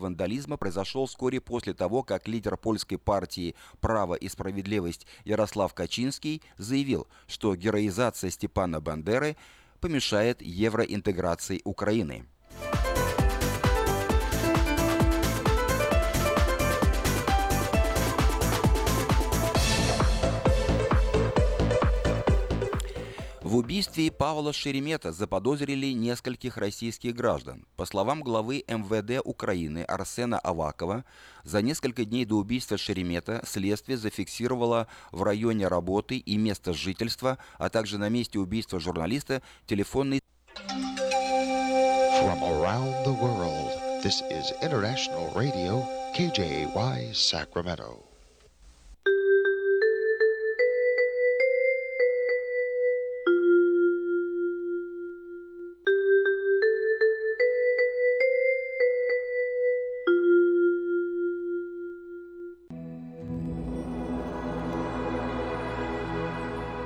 вандализма произошел вскоре после того, как лидер польской партии «Право и справедливость» Ярослав Качинский заявил, что героизация Степана Бандеры помешает евроинтеграции Украины. В убийстве Павла Шеремета заподозрили нескольких российских граждан. По словам главы МВД Украины Арсена Авакова, за несколько дней до убийства Шеремета следствие зафиксировало в районе работы и места жительства, а также на месте убийства журналиста телефонный... From around the world, this is International Radio, KJY, Sacramento.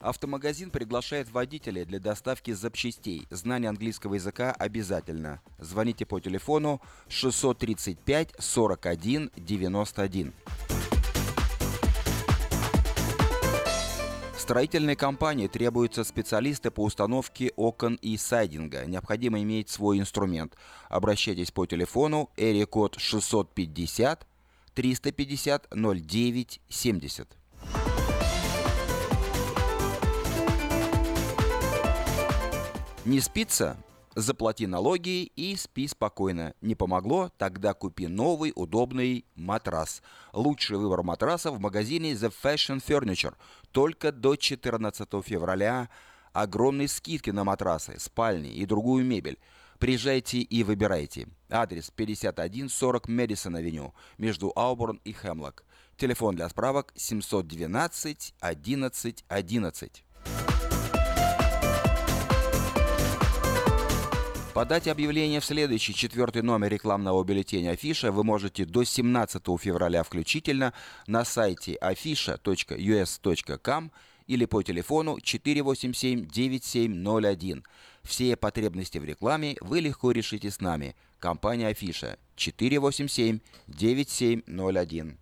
Автомагазин приглашает водителя для доставки запчастей. Знание английского языка обязательно. Звоните по телефону 635 41 91. Строительной компании требуются специалисты по установке окон и сайдинга. Необходимо иметь свой инструмент. Обращайтесь по телефону эри код 650 350 09 70. Не спится? Заплати налоги и спи спокойно. Не помогло? Тогда купи новый удобный матрас. Лучший выбор матраса в магазине The Fashion Furniture. Только до 14 февраля Огромные скидки на матрасы, спальни и другую мебель. Приезжайте и выбирайте. Адрес 5140 Мэдисон-авеню между Ауборн и Хемлок. Телефон для справок 712 11 11. Подать объявление в следующий четвертый номер рекламного бюллетеня Афиша вы можете до 17 февраля включительно на сайте afisha.us.com или по телефону 487-9701. Все потребности в рекламе вы легко решите с нами. Компания Афиша 487-9701.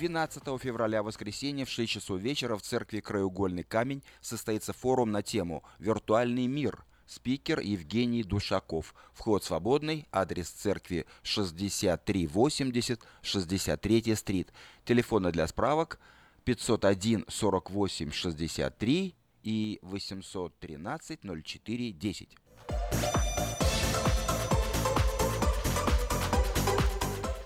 12 февраля, воскресенье, в 6 часов вечера в церкви «Краеугольный камень» состоится форум на тему «Виртуальный мир». Спикер Евгений Душаков. Вход свободный. Адрес церкви 6380 63 стрит. Телефоны для справок 501 48 63 и 813 04 10.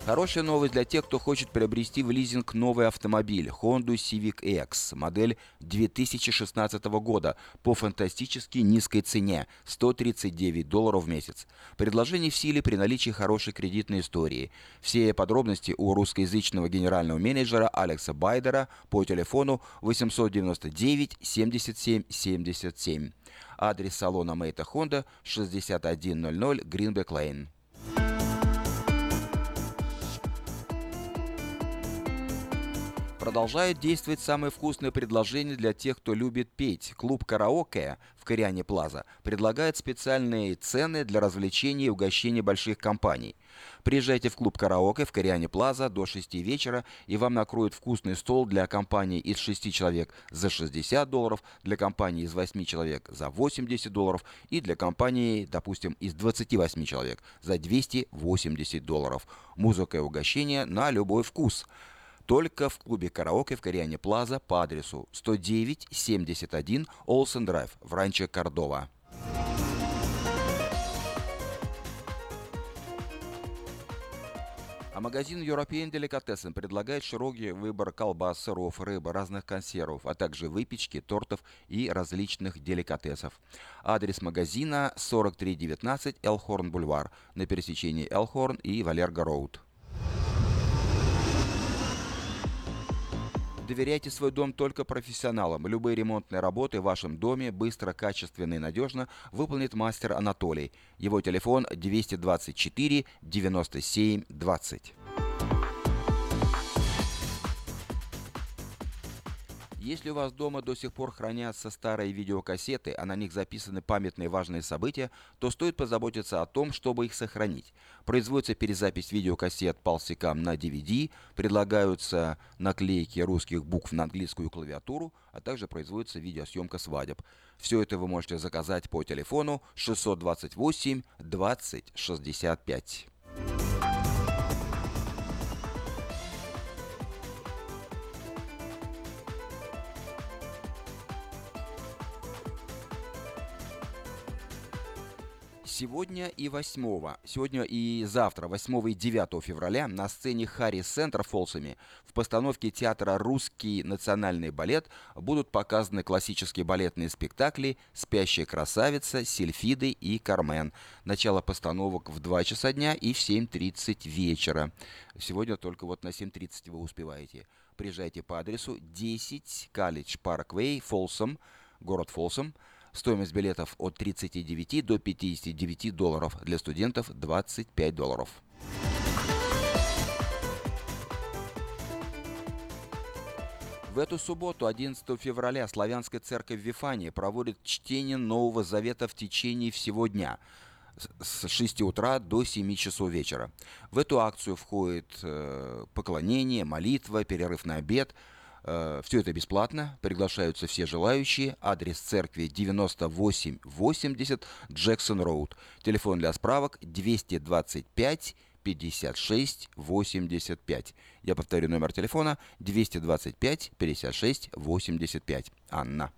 Хорошая новость для тех, кто хочет приобрести в лизинг новый автомобиль Honda Civic X, модель 2016 года по фантастически низкой цене – 139 долларов в месяц. Предложение в силе при наличии хорошей кредитной истории. Все подробности у русскоязычного генерального менеджера Алекса Байдера по телефону 899 77 77. Адрес салона Мейта Honda 6100 Greenback Lane. Продолжает действовать самое вкусное предложение для тех, кто любит петь. Клуб «Караоке» в Кориане Плаза предлагает специальные цены для развлечений и угощений больших компаний. Приезжайте в клуб «Караоке» в Кориане Плаза до 6 вечера, и вам накроют вкусный стол для компании из 6 человек за 60 долларов, для компании из 8 человек за 80 долларов и для компании, допустим, из 28 человек за 280 долларов. Музыка и угощение на любой вкус – только в клубе караоке в Кориане Плаза по адресу 109-71 Олсен Драйв в Ранчо Кордова. А магазин European Delicatessen предлагает широкий выбор колбас, сыров, рыбы, разных консервов, а также выпечки, тортов и различных деликатесов. Адрес магазина 4319 Элхорн Бульвар на пересечении Элхорн и Валерго Роуд. Доверяйте свой дом только профессионалам. Любые ремонтные работы в вашем доме быстро, качественно и надежно выполнит мастер Анатолий. Его телефон 224 97 20. Если у вас дома до сих пор хранятся старые видеокассеты, а на них записаны памятные важные события, то стоит позаботиться о том, чтобы их сохранить. Производится перезапись видеокассет полсекам на DVD, предлагаются наклейки русских букв на английскую клавиатуру, а также производится видеосъемка свадеб. Все это вы можете заказать по телефону 628 20 65. Сегодня и 8, сегодня и завтра, 8 и 9 февраля, на сцене Харри Центр Фолсами в постановке театра «Русский национальный балет» будут показаны классические балетные спектакли «Спящая красавица», «Сильфиды» и «Кармен». Начало постановок в 2 часа дня и в 7.30 вечера. Сегодня только вот на 7.30 вы успеваете. Приезжайте по адресу 10 College Parkway, Фолсом, город Фолсом, Стоимость билетов от 39 до 59 долларов, для студентов 25 долларов. В эту субботу, 11 февраля, Славянская церковь Вифании проводит чтение Нового Завета в течение всего дня с 6 утра до 7 часов вечера. В эту акцию входит э, поклонение, молитва, перерыв на обед – все это бесплатно, приглашаются все желающие. Адрес церкви 9880 Джексон Роуд. Телефон для справок 225 56 85. Я повторю номер телефона 225 56 85. Анна.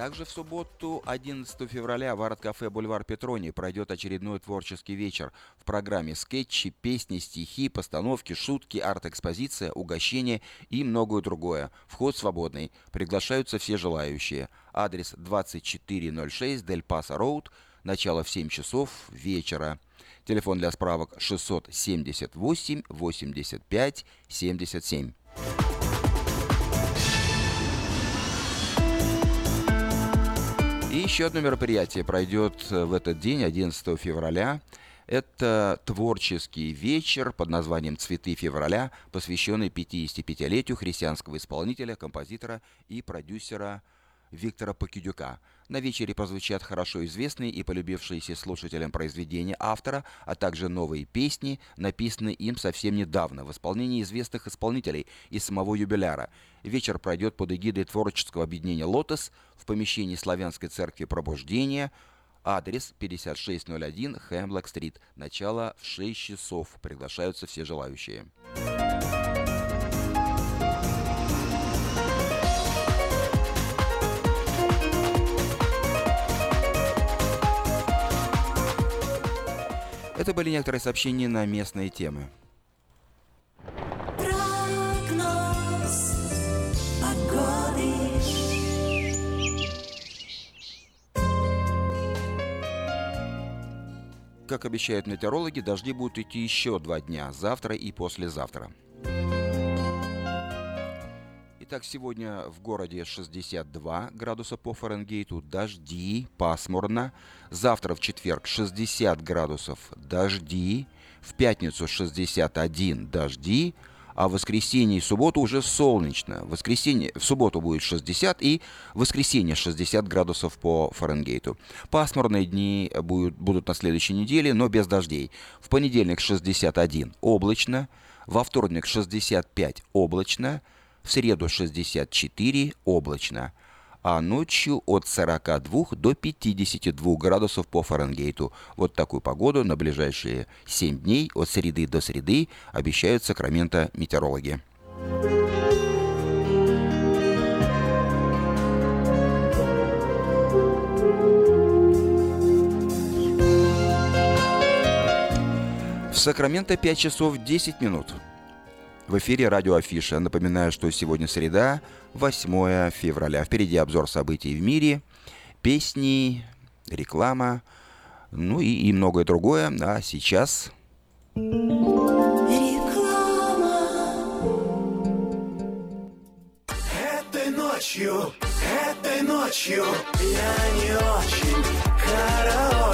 Также в субботу, 11 февраля, в арт-кафе «Бульвар Петрони» пройдет очередной творческий вечер. В программе скетчи, песни, стихи, постановки, шутки, арт-экспозиция, угощения и многое другое. Вход свободный. Приглашаются все желающие. Адрес 2406 Дель Паса Роуд. Начало в 7 часов вечера. Телефон для справок 678 85 77. И еще одно мероприятие пройдет э, в этот день, 11 февраля. Это творческий вечер под названием «Цветы февраля», посвященный 55-летию христианского исполнителя, композитора и продюсера Виктора Покидюка – на вечере прозвучат хорошо известные и полюбившиеся слушателям произведения автора, а также новые песни, написанные им совсем недавно в исполнении известных исполнителей и самого юбиляра. Вечер пройдет под эгидой творческого объединения «Лотос» в помещении Славянской церкви Пробуждения, Адрес 5601 Хемблок-стрит. Начало в 6 часов. Приглашаются все желающие. Это были некоторые сообщения на местные темы. Как обещают метеорологи, дожди будут идти еще два дня, завтра и послезавтра. Итак, сегодня в городе 62 градуса по Фаренгейту, дожди, пасмурно. Завтра в четверг 60 градусов, дожди. В пятницу 61 дожди, а в воскресенье и субботу уже солнечно. В, воскресенье, в субботу будет 60 и в воскресенье 60 градусов по Фаренгейту. Пасмурные дни будут, будут на следующей неделе, но без дождей. В понедельник 61 облачно, во вторник 65 облачно, в среду 64 облачно, а ночью от 42 до 52 градусов по Фаренгейту. Вот такую погоду на ближайшие 7 дней от среды до среды обещают Сакраменто метеорологи. В Сакраменто 5 часов 10 минут. В эфире радио Афиша. Напоминаю, что сегодня среда, 8 февраля. Впереди обзор событий в мире, песни, реклама, ну и, и многое другое. А сейчас... Реклама. Этой ночью, этой ночью я не очень караочен.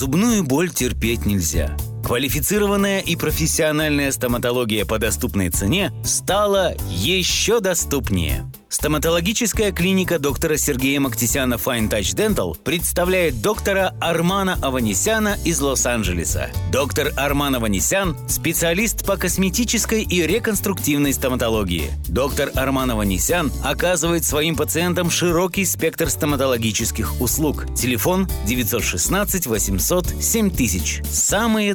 Зубную боль терпеть нельзя. Квалифицированная и профессиональная стоматология по доступной цене стала еще доступнее. Стоматологическая клиника доктора Сергея Мактисяна Fine Touch Dental представляет доктора Армана Аванесяна из Лос-Анджелеса. Доктор Арман Аванесян – специалист по косметической и реконструктивной стоматологии. Доктор Арман Аванесян оказывает своим пациентам широкий спектр стоматологических услуг. Телефон 916 800 7000. Самые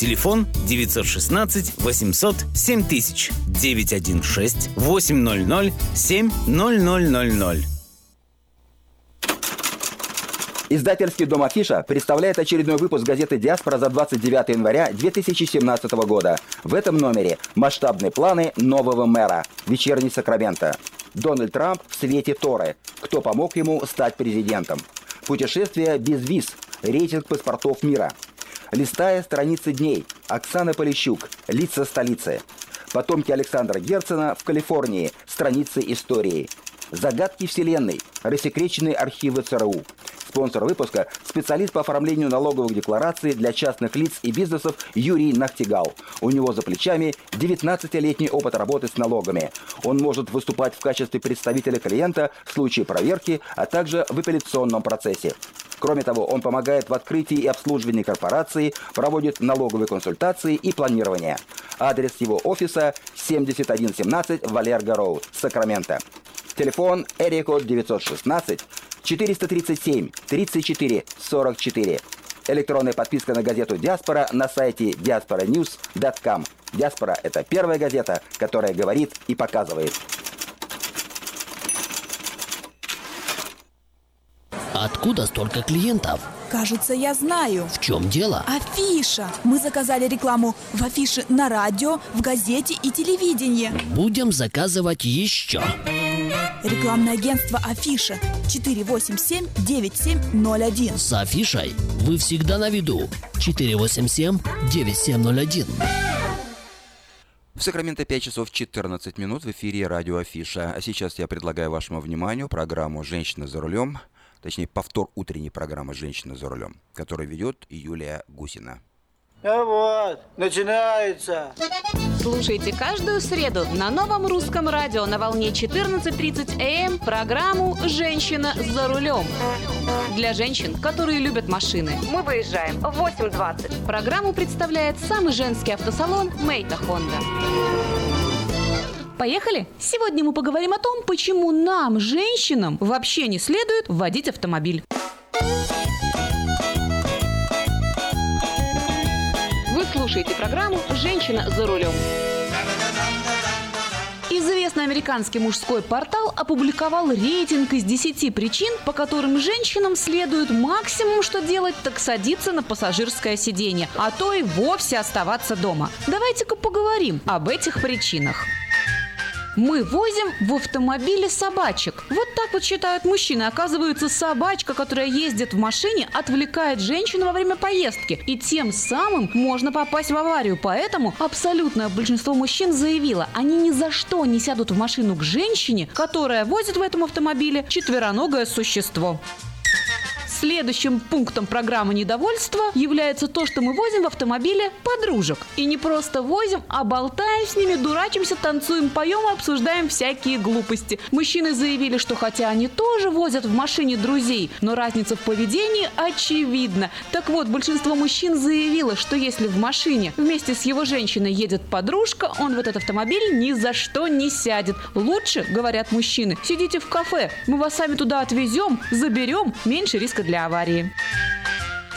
Телефон 916 800 7000 916 800 7000. Издательский дом «Афиша» представляет очередной выпуск газеты «Диаспора» за 29 января 2017 года. В этом номере масштабные планы нового мэра. Вечерний Сакраменто. Дональд Трамп в свете Торы. Кто помог ему стать президентом? Путешествие без виз. Рейтинг паспортов мира. Листая страницы дней. Оксана Полищук. Лица столицы. Потомки Александра Герцена в Калифорнии. Страницы истории. Загадки Вселенной. Рассекреченные архивы ЦРУ. Спонсор выпуска – специалист по оформлению налоговых деклараций для частных лиц и бизнесов Юрий Нахтигал. У него за плечами 19-летний опыт работы с налогами. Он может выступать в качестве представителя клиента в случае проверки, а также в апелляционном процессе. Кроме того, он помогает в открытии и обслуживании корпорации, проводит налоговые консультации и планирование. Адрес его офиса 7117 Валерго Роуд, Сакраменто. Телефон Эрико 916 437 34 44. Электронная подписка на газету «Диаспора» на сайте diasporanews.com. «Диаспора» — это первая газета, которая говорит и показывает. Откуда столько клиентов? Кажется, я знаю. В чем дело? Афиша. Мы заказали рекламу в афише на радио, в газете и телевидении. Будем заказывать еще. Рекламное агентство Афиша 487-9701. С афишей вы всегда на виду. 487-9701. В Сакраменто 5 часов 14 минут в эфире радио Афиша. А сейчас я предлагаю вашему вниманию программу «Женщина за рулем», точнее повтор утренней программы «Женщина за рулем», которую ведет Юлия Гусина. А вот, начинается. Слушайте каждую среду на новом русском радио на волне 14.30 АМ программу «Женщина за рулем». Для женщин, которые любят машины. Мы выезжаем в 8.20. Программу представляет самый женский автосалон «Мейта Хонда». Поехали? Сегодня мы поговорим о том, почему нам, женщинам, вообще не следует водить автомобиль. Слушаете программу «Женщина за рулем». Известный американский мужской портал опубликовал рейтинг из 10 причин, по которым женщинам следует максимум, что делать, так садиться на пассажирское сиденье, а то и вовсе оставаться дома. Давайте-ка поговорим об этих причинах. Мы возим в автомобиле собачек. Вот так вот считают мужчины. Оказывается, собачка, которая ездит в машине, отвлекает женщину во время поездки. И тем самым можно попасть в аварию. Поэтому абсолютное большинство мужчин заявило, они ни за что не сядут в машину к женщине, которая возит в этом автомобиле четвероногое существо. Следующим пунктом программы недовольства является то, что мы возим в автомобиле подружек. И не просто возим, а болтаем с ними, дурачимся, танцуем, поем и обсуждаем всякие глупости. Мужчины заявили, что хотя они тоже возят в машине друзей, но разница в поведении очевидна. Так вот, большинство мужчин заявило, что если в машине вместе с его женщиной едет подружка, он в этот автомобиль ни за что не сядет. Лучше, говорят мужчины, сидите в кафе, мы вас сами туда отвезем, заберем, меньше риска для аварии.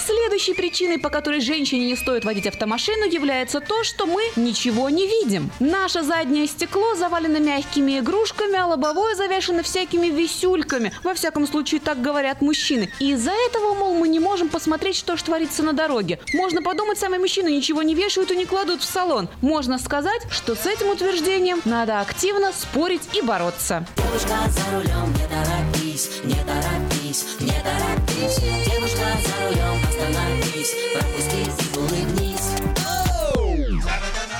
Следующей причиной, по которой женщине не стоит водить автомашину, является то, что мы ничего не видим. Наше заднее стекло завалено мягкими игрушками, а лобовое завешено всякими висюльками. Во всяком случае, так говорят мужчины. И из-за этого, мол, мы не можем посмотреть, что же творится на дороге. Можно подумать, сами мужчины ничего не вешают и не кладут в салон. Можно сказать, что с этим утверждением надо активно спорить и бороться. Девушка за рулем, не торопись, не торопись, не торопись.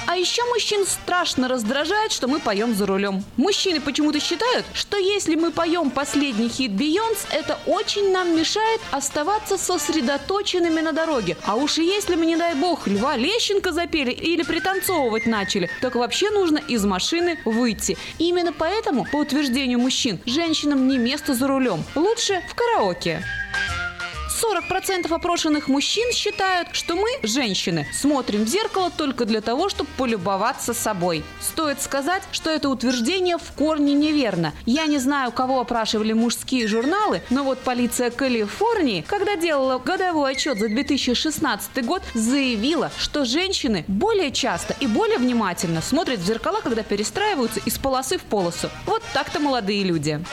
А еще мужчин страшно раздражает, что мы поем за рулем. Мужчины почему-то считают, что если мы поем последний хит Бейонс, это очень нам мешает оставаться сосредоточенными на дороге. А уж если мы, не дай бог, Льва Лещенко запели или пританцовывать начали, так вообще нужно из машины выйти. Именно поэтому, по утверждению мужчин, женщинам не место за рулем. Лучше в караоке. 40% опрошенных мужчин считают, что мы, женщины, смотрим в зеркало только для того, чтобы полюбоваться собой. Стоит сказать, что это утверждение в корне неверно. Я не знаю, кого опрашивали мужские журналы, но вот полиция Калифорнии, когда делала годовой отчет за 2016 год, заявила, что женщины более часто и более внимательно смотрят в зеркала, когда перестраиваются из полосы в полосу. Вот так-то молодые люди.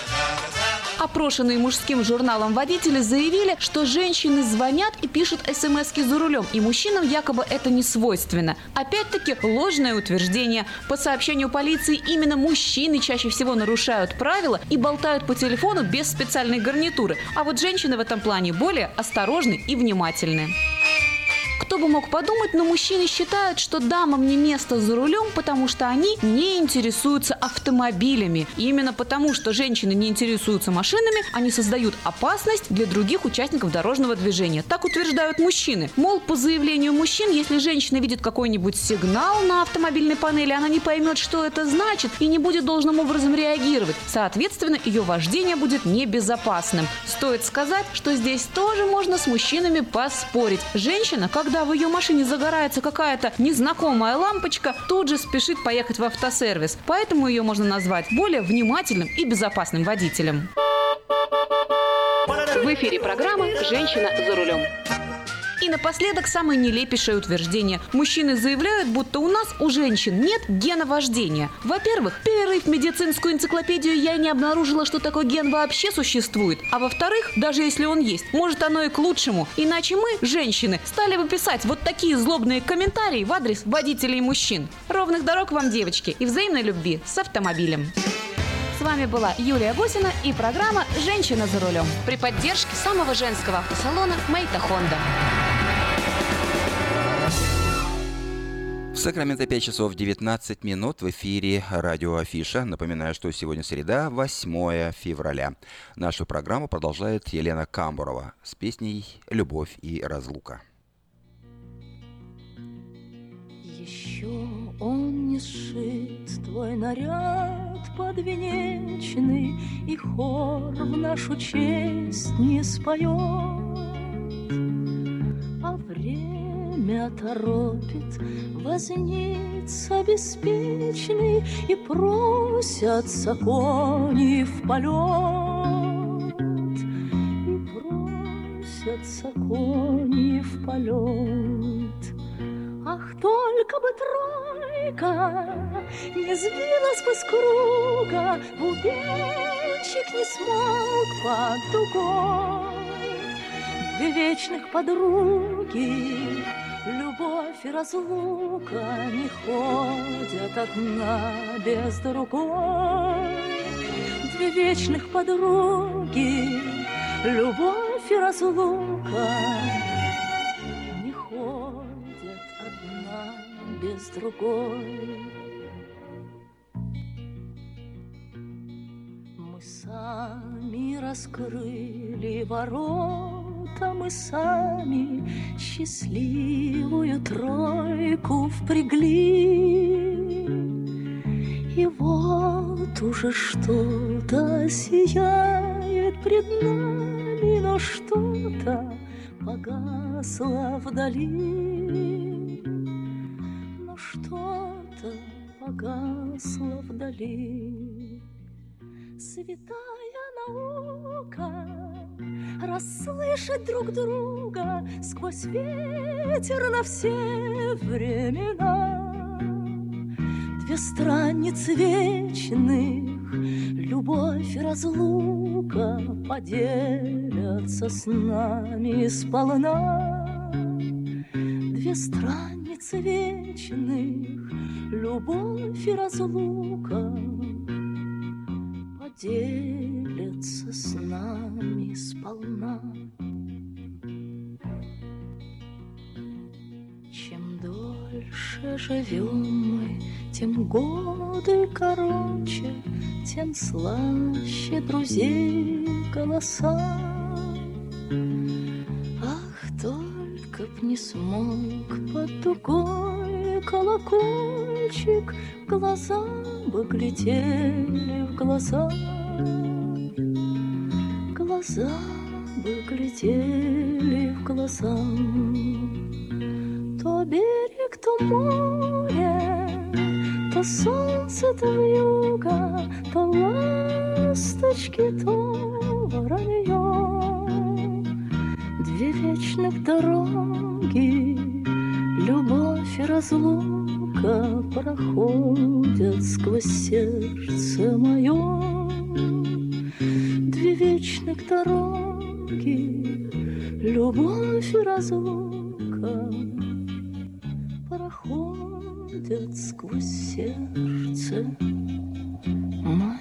Опрошенные мужским журналом водители заявили, что женщины звонят и пишут смс за рулем, и мужчинам якобы это не свойственно. Опять-таки ложное утверждение. По сообщению полиции, именно мужчины чаще всего нарушают правила и болтают по телефону без специальной гарнитуры. А вот женщины в этом плане более осторожны и внимательны. Кто бы мог подумать, но мужчины считают, что дамам не место за рулем, потому что они не интересуются автомобилями. И именно потому, что женщины не интересуются машинами, они создают опасность для других участников дорожного движения. Так утверждают мужчины. Мол, по заявлению мужчин, если женщина видит какой-нибудь сигнал на автомобильной панели, она не поймет, что это значит, и не будет должным образом реагировать. Соответственно, ее вождение будет небезопасным. Стоит сказать, что здесь тоже можно с мужчинами поспорить. Женщина, когда в ее машине загорается какая-то незнакомая лампочка, тут же спешит поехать в автосервис. Поэтому ее можно назвать более внимательным и безопасным водителем. В эфире программа «Женщина за рулем». И напоследок самое нелепейшее утверждение. Мужчины заявляют, будто у нас, у женщин, нет гена вождения. Во-первых, перерыв медицинскую энциклопедию я не обнаружила, что такой ген вообще существует. А во-вторых, даже если он есть, может оно и к лучшему. Иначе мы, женщины, стали бы писать вот такие злобные комментарии в адрес водителей мужчин. Ровных дорог вам, девочки, и взаимной любви с автомобилем. С вами была Юлия Гусина и программа «Женщина за рулем» при поддержке самого женского автосалона «Мейта Хонда». В Сакраменто 5 часов 19 минут в эфире радио Афиша. Напоминаю, что сегодня среда, 8 февраля. Нашу программу продолжает Елена Камбурова с песней «Любовь и разлука». Еще он не сшит твой наряд подвенечный, И хор в нашу честь не споет, А время торопит возница беспечный, И просятся кони в полет, И просятся кони в полет. Ах, только бы тройка не сбилась бы с круга, Бубенчик не смог под дугой. Две вечных подруги, любовь и разлука Не ходят одна без другой. Две вечных подруги, любовь и разлука Не ходят одна без другой. Мы сами раскрыли ворота, мы сами счастливую тройку впрягли. И вот уже что-то сияет пред нами, но что-то погасло вдали. Но что-то погасло вдали. Святая наука Расслышать друг друга Сквозь ветер на все времена. Две страницы вечных Любовь и разлука Поделятся с нами сполна. Две страницы вечных Любовь и разлука Поделятся с нами сполна. Чем дольше живем мы, тем годы короче, Тем слаще друзей голоса. Ах, только б не смог под дугой колокольчик, Глаза бы глядели в глаза. Глаза бы глядели в глаза. То берег, то море, то солнце, то вьюга, то ласточки, то воронье. Две вечных дороги, любовь и разлука проходят сквозь сердце мое. Две вечных дороги, любовь и разлука проходят сквозь сердце мое.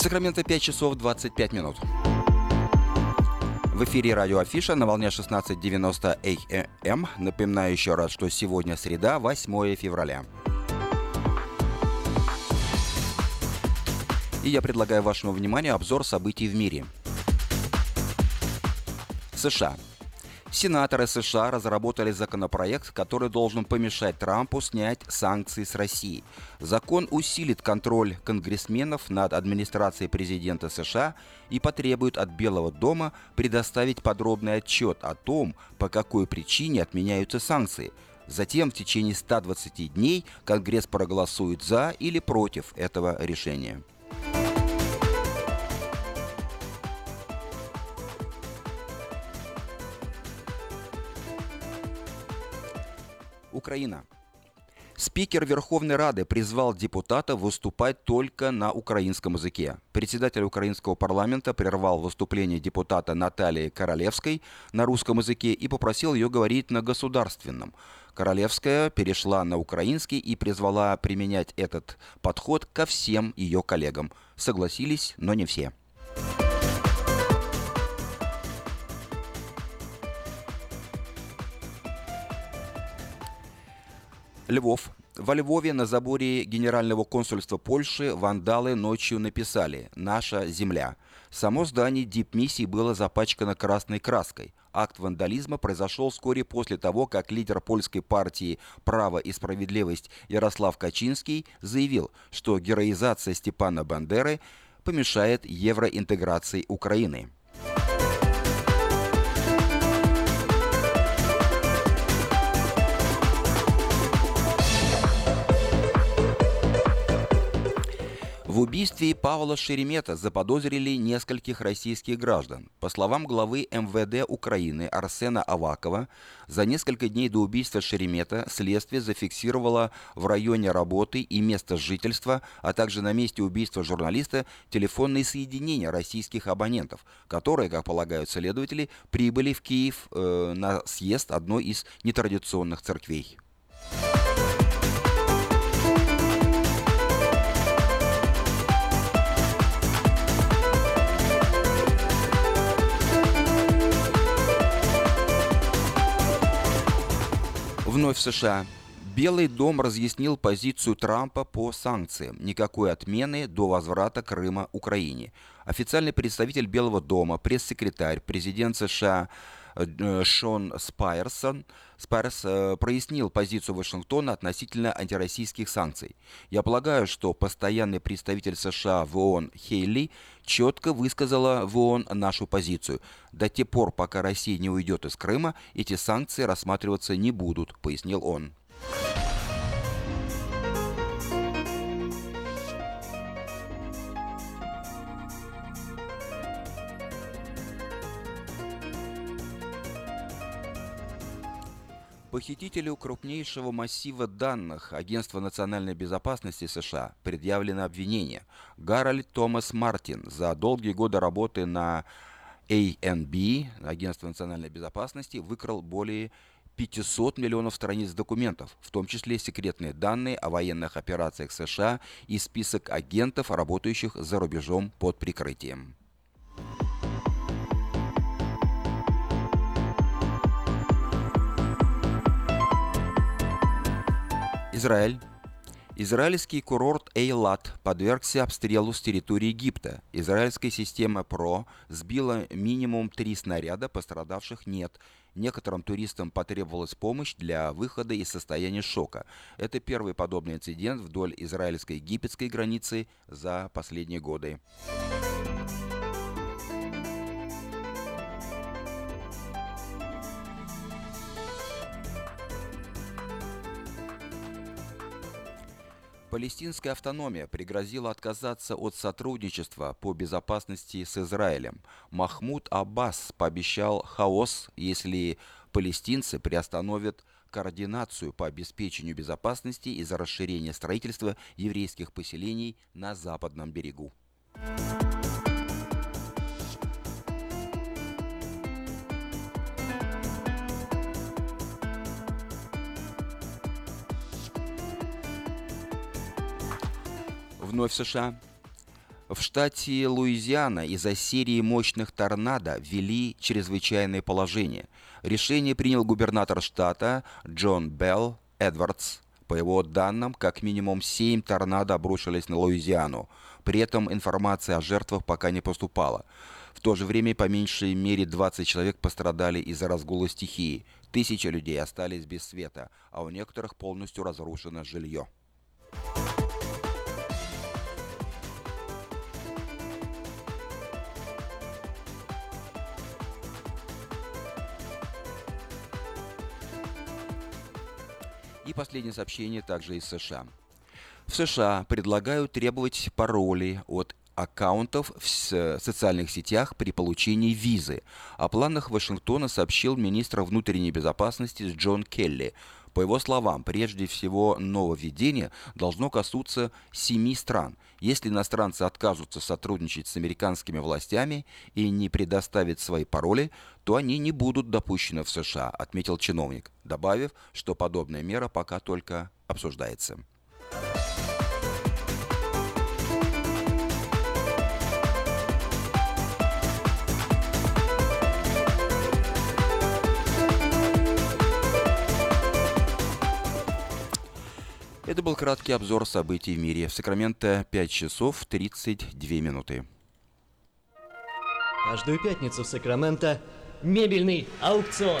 В Сакраменто 5 часов 25 минут. В эфире радио Афиша на волне 16.90 АМ. Напоминаю еще раз, что сегодня среда, 8 февраля. И я предлагаю вашему вниманию обзор событий в мире. США. Сенаторы США разработали законопроект, который должен помешать Трампу снять санкции с России. Закон усилит контроль конгрессменов над администрацией президента США и потребует от Белого дома предоставить подробный отчет о том, по какой причине отменяются санкции. Затем в течение 120 дней Конгресс проголосует за или против этого решения. Украина. Спикер Верховной Рады призвал депутатов выступать только на украинском языке. Председатель украинского парламента прервал выступление депутата Натальи Королевской на русском языке и попросил ее говорить на государственном. Королевская перешла на украинский и призвала применять этот подход ко всем ее коллегам. Согласились, но не все. Львов. Во Львове на заборе Генерального консульства Польши вандалы ночью написали «Наша земля». Само здание дипмиссии было запачкано красной краской. Акт вандализма произошел вскоре после того, как лидер польской партии «Право и справедливость» Ярослав Качинский заявил, что героизация Степана Бандеры помешает евроинтеграции Украины. В убийстве Павла Шеремета заподозрили нескольких российских граждан. По словам главы МВД Украины Арсена Авакова, за несколько дней до убийства Шеремета следствие зафиксировало в районе работы и места жительства, а также на месте убийства журналиста телефонные соединения российских абонентов, которые, как полагают следователи, прибыли в Киев э, на съезд одной из нетрадиционных церквей. Вновь в США. Белый дом разъяснил позицию Трампа по санкциям. Никакой отмены до возврата Крыма Украине. Официальный представитель Белого дома, пресс-секретарь, президент США Шон Спайерсон Спайерс э, прояснил позицию Вашингтона относительно антироссийских санкций. Я полагаю, что постоянный представитель США в ООН Хейли четко высказала в ООН нашу позицию. До тех пор, пока Россия не уйдет из Крыма, эти санкции рассматриваться не будут, пояснил он. Похитителю крупнейшего массива данных Агентства национальной безопасности США предъявлено обвинение. Гарольд Томас Мартин за долгие годы работы на ANB, Агентство национальной безопасности, выкрал более 500 миллионов страниц документов, в том числе секретные данные о военных операциях США и список агентов, работающих за рубежом под прикрытием. Израиль. Израильский курорт Эйлат подвергся обстрелу с территории Египта. Израильская система ПРО сбила минимум три снаряда, пострадавших нет. Некоторым туристам потребовалась помощь для выхода из состояния шока. Это первый подобный инцидент вдоль израильско-египетской границы за последние годы. Палестинская автономия пригрозила отказаться от сотрудничества по безопасности с Израилем. Махмуд Аббас пообещал хаос, если палестинцы приостановят координацию по обеспечению безопасности из-за расширения строительства еврейских поселений на западном берегу. Вновь США. В штате Луизиана из-за серии мощных торнадо ввели чрезвычайное положение. Решение принял губернатор штата Джон Белл Эдвардс. По его данным, как минимум 7 торнадо обрушились на Луизиану. При этом информация о жертвах пока не поступала. В то же время по меньшей мере 20 человек пострадали из-за разгула стихии. Тысячи людей остались без света, а у некоторых полностью разрушено жилье. И последнее сообщение также из США. В США предлагают требовать пароли от аккаунтов в социальных сетях при получении визы. О планах Вашингтона сообщил министр внутренней безопасности Джон Келли. По его словам, прежде всего нововведение должно коснуться семи стран. Если иностранцы откажутся сотрудничать с американскими властями и не предоставят свои пароли, то они не будут допущены в США, отметил чиновник, добавив, что подобная мера пока только обсуждается. Это был краткий обзор событий в мире. В Сакраменто 5 часов 32 минуты. Каждую пятницу в Сакраменто мебельный аукцион.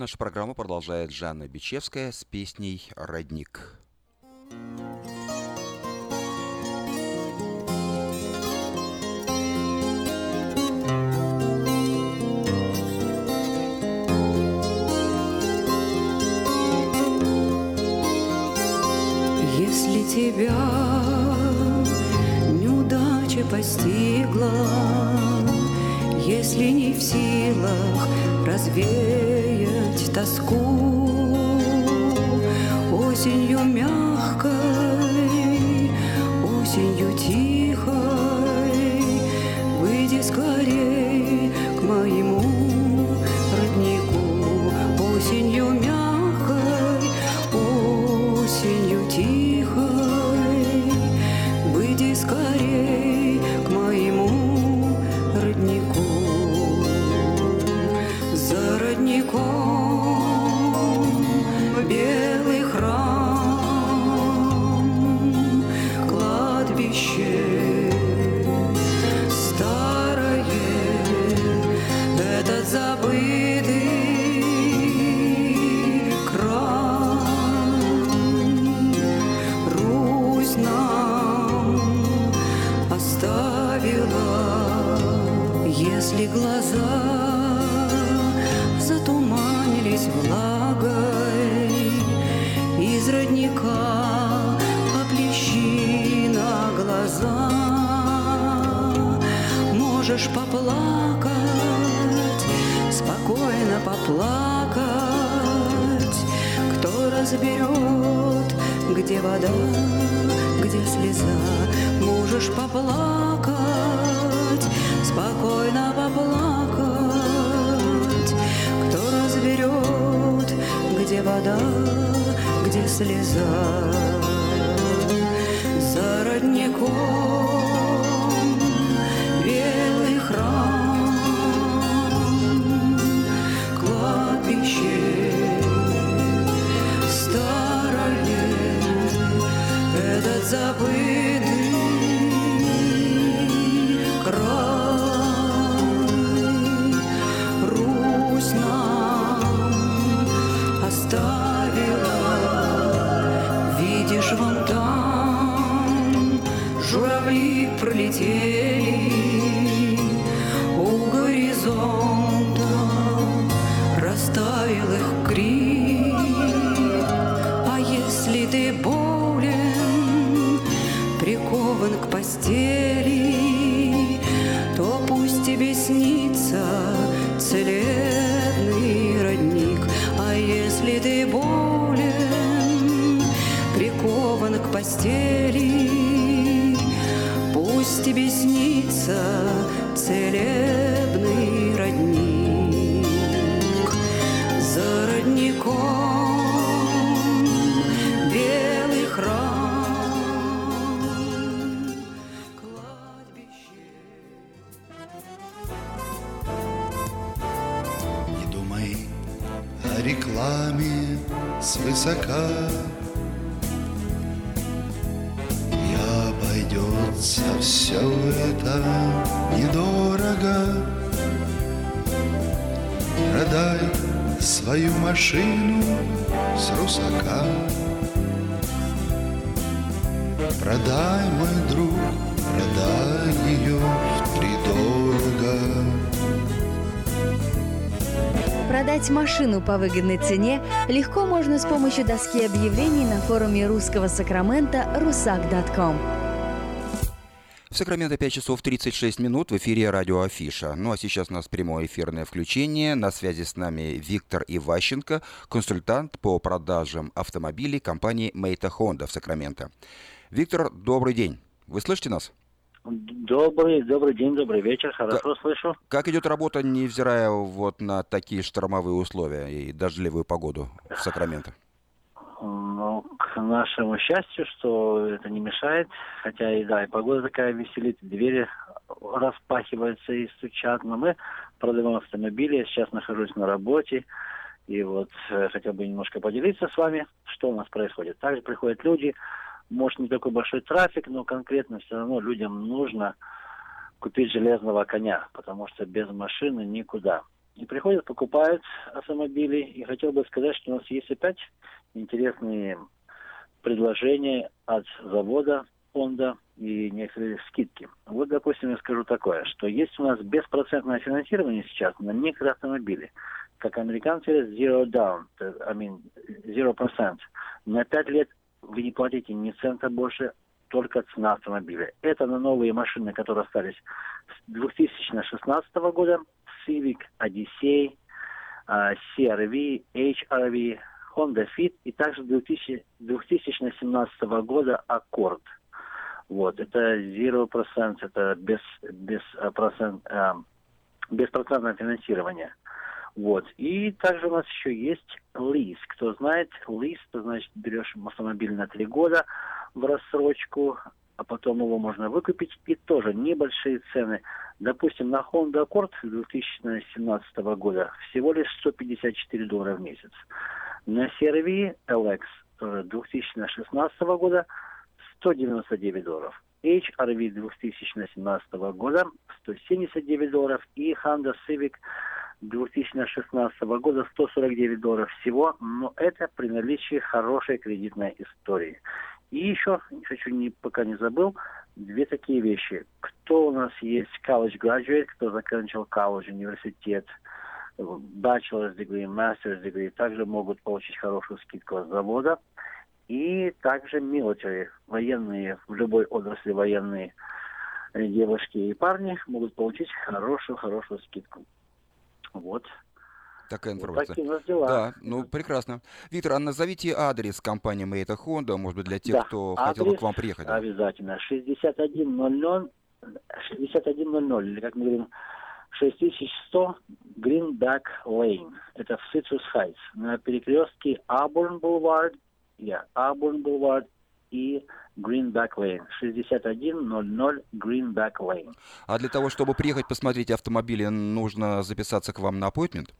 Нашу программу продолжает Жанна Бичевская с песней «Родник». Если тебя неудача постигла, Если не в силах развеять тоску, Осенью мягкой, осенью тихой, Выйди скорей к моему разберет, где вода, где слеза. Можешь поплакать, спокойно поплакать, кто разберет, где вода, где слеза. За родником постели, пусть тебе снится целебный родник. За родником белый храм, Не думай о рекламе свысока свою машину с русака Продай, мой друг, продай ее втридорого Продать машину по выгодной цене легко можно с помощью доски объявлений на форуме русского Сакрамента rusak.com. Сакраменто 5 часов 36 минут в эфире радио Афиша. Ну а сейчас у нас прямое эфирное включение. На связи с нами Виктор Иващенко, консультант по продажам автомобилей компании Мейта Honda в Сакраменто. Виктор, добрый день. Вы слышите нас? Добрый, добрый день, добрый вечер, хорошо слышу. Как идет работа, невзирая вот на такие штормовые условия и дождливую погоду в Сакраменто? Ну, к нашему счастью, что это не мешает, хотя и да, и погода такая веселит, двери распахиваются и стучат, но мы продаем автомобили. Я сейчас нахожусь на работе. И вот э, хотел бы немножко поделиться с вами, что у нас происходит. Также приходят люди, может не такой большой трафик, но конкретно все равно людям нужно купить железного коня, потому что без машины никуда. И приходят, покупают автомобили. И хотел бы сказать, что у нас есть опять интересные предложения от завода Honda и некоторые скидки. Вот, допустим, я скажу такое, что есть у нас беспроцентное финансирование сейчас на некоторые автомобили. Как американцы говорят, zero down, I mean, zero percent. На пять лет вы не платите ни цента больше, только цена автомобиля. Это на новые машины, которые остались с 2016 года. Civic, Odyssey, uh, CRV, HRV, Honda Fit и также 2000, 2017 года Accord. Вот, это 0%, это без, без, процент, э, беспроцентное финансирование. Вот. И также у нас еще есть лиз. Кто знает, лиз, то значит берешь автомобиль на три года в рассрочку, а потом его можно выкупить. И тоже небольшие цены. Допустим, на Honda Accord 2017 года всего лишь 154 доллара в месяц. На CRV LX 2016 года 199 долларов. HRV 2017 года 179 долларов и Honda Civic 2016 года 149 долларов всего, но это при наличии хорошей кредитной истории. И еще, хочу не, пока не забыл, две такие вещи. Кто у нас есть college graduate, кто заканчивал колледж, университет, bachelor's degree, master's degree, также могут получить хорошую скидку от завода. И также military, военные, в любой отрасли военные девушки и парни могут получить хорошую-хорошую скидку. Вот. Такая информация. Вот дела. Да, ну прекрасно. Виктор, а назовите адрес компании Мейта Honda, может быть, для тех, да, кто хотел бы к вам приехать. Да? Обязательно. 6100, 6100, или как мы говорим, 6100 Greenback Lane. Это в Citrus Heights. На перекрестке Auburn Boulevard, yeah, Auburn Boulevard и Greenback Lane. 6100 Greenback Lane. А для того, чтобы приехать посмотреть автомобили, нужно записаться к вам на appointment?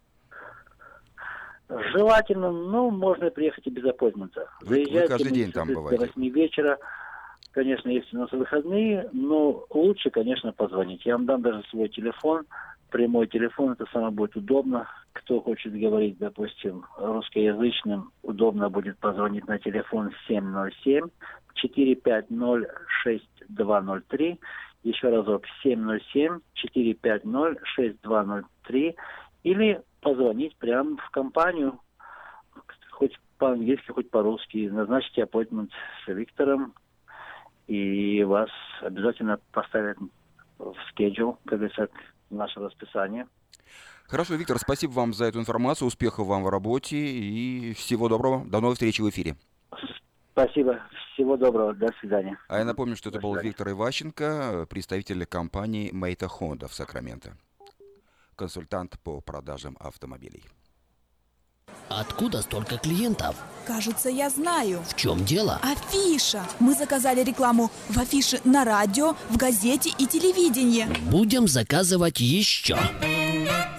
Желательно, ну, можно приехать и без аппойтмента. Вы, вы каждый день там бываете? До 8 вечера. Конечно, если у нас выходные, но лучше, конечно, позвонить. Я вам дам даже свой телефон, прямой телефон, это самое будет удобно. Кто хочет говорить, допустим, русскоязычным, удобно будет позвонить на телефон 707 450 6203. Еще разок 707 450 6203. Или позвонить прямо в компанию, хоть по-английски, хоть по-русски. Назначьте аппойтмент с Виктором, и вас обязательно поставят в schedule, как говорится, в наше расписание. Хорошо, Виктор, спасибо вам за эту информацию, успехов вам в работе и всего доброго. До новых встреч в эфире. Спасибо. Всего доброго. До свидания. А я напомню, что это был Виктор Иващенко, представитель компании Мейта Honda в Сакраменто. Консультант по продажам автомобилей. Откуда столько клиентов? Кажется, я знаю. В чем дело? Афиша. Мы заказали рекламу в афише на радио, в газете и телевидении. Будем заказывать еще.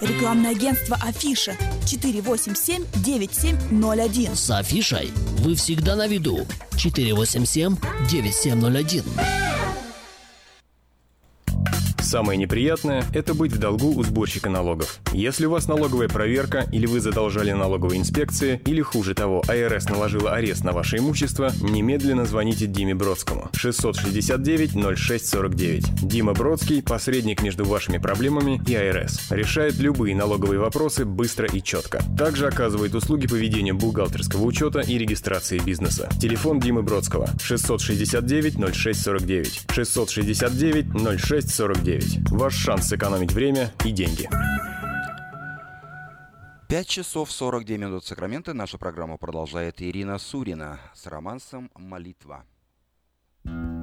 Рекламное агентство Афиша 487-9701. С афишей вы всегда на виду. 487-9701. Самое неприятное – это быть в долгу у сборщика налогов. Если у вас налоговая проверка, или вы задолжали налоговой инспекции, или хуже того, АРС наложила арест на ваше имущество, немедленно звоните Диме Бродскому. 669-0649. Дима Бродский – посредник между вашими проблемами и АРС. Решает любые налоговые вопросы быстро и четко. Также оказывает услуги по ведению бухгалтерского учета и регистрации бизнеса. Телефон Димы Бродского – 669-0649. 669-0649. Ваш шанс сэкономить время и деньги. 5 часов 49 минут Сакрамента. Нашу программу продолжает Ирина Сурина с романсом «Молитва». Рвутся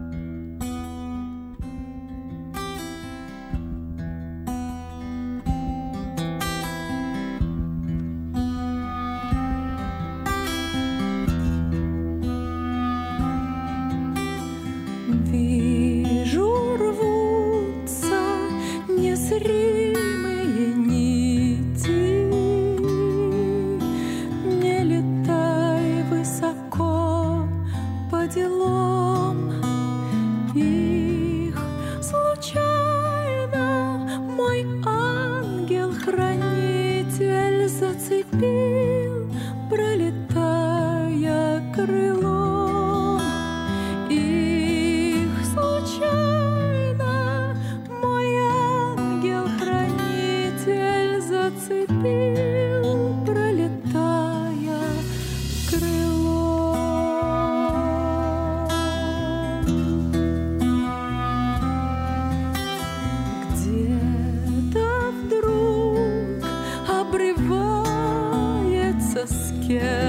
со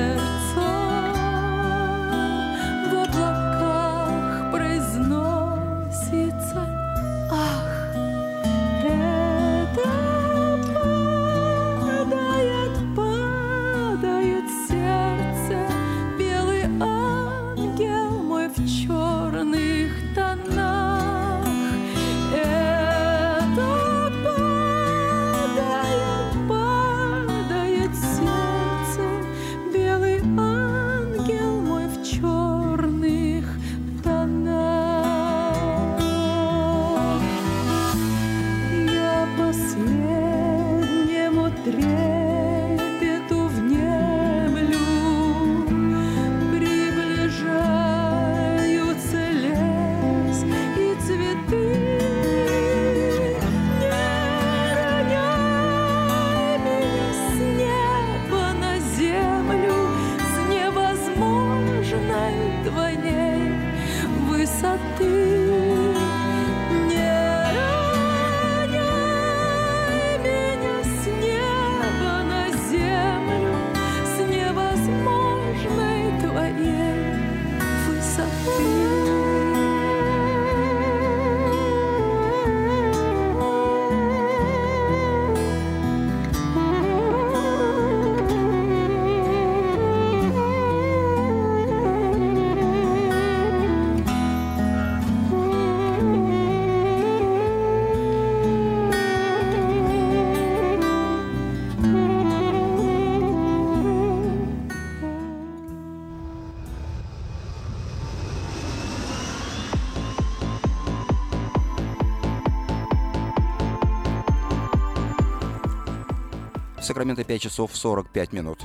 Сакраменто 5 часов 45 минут.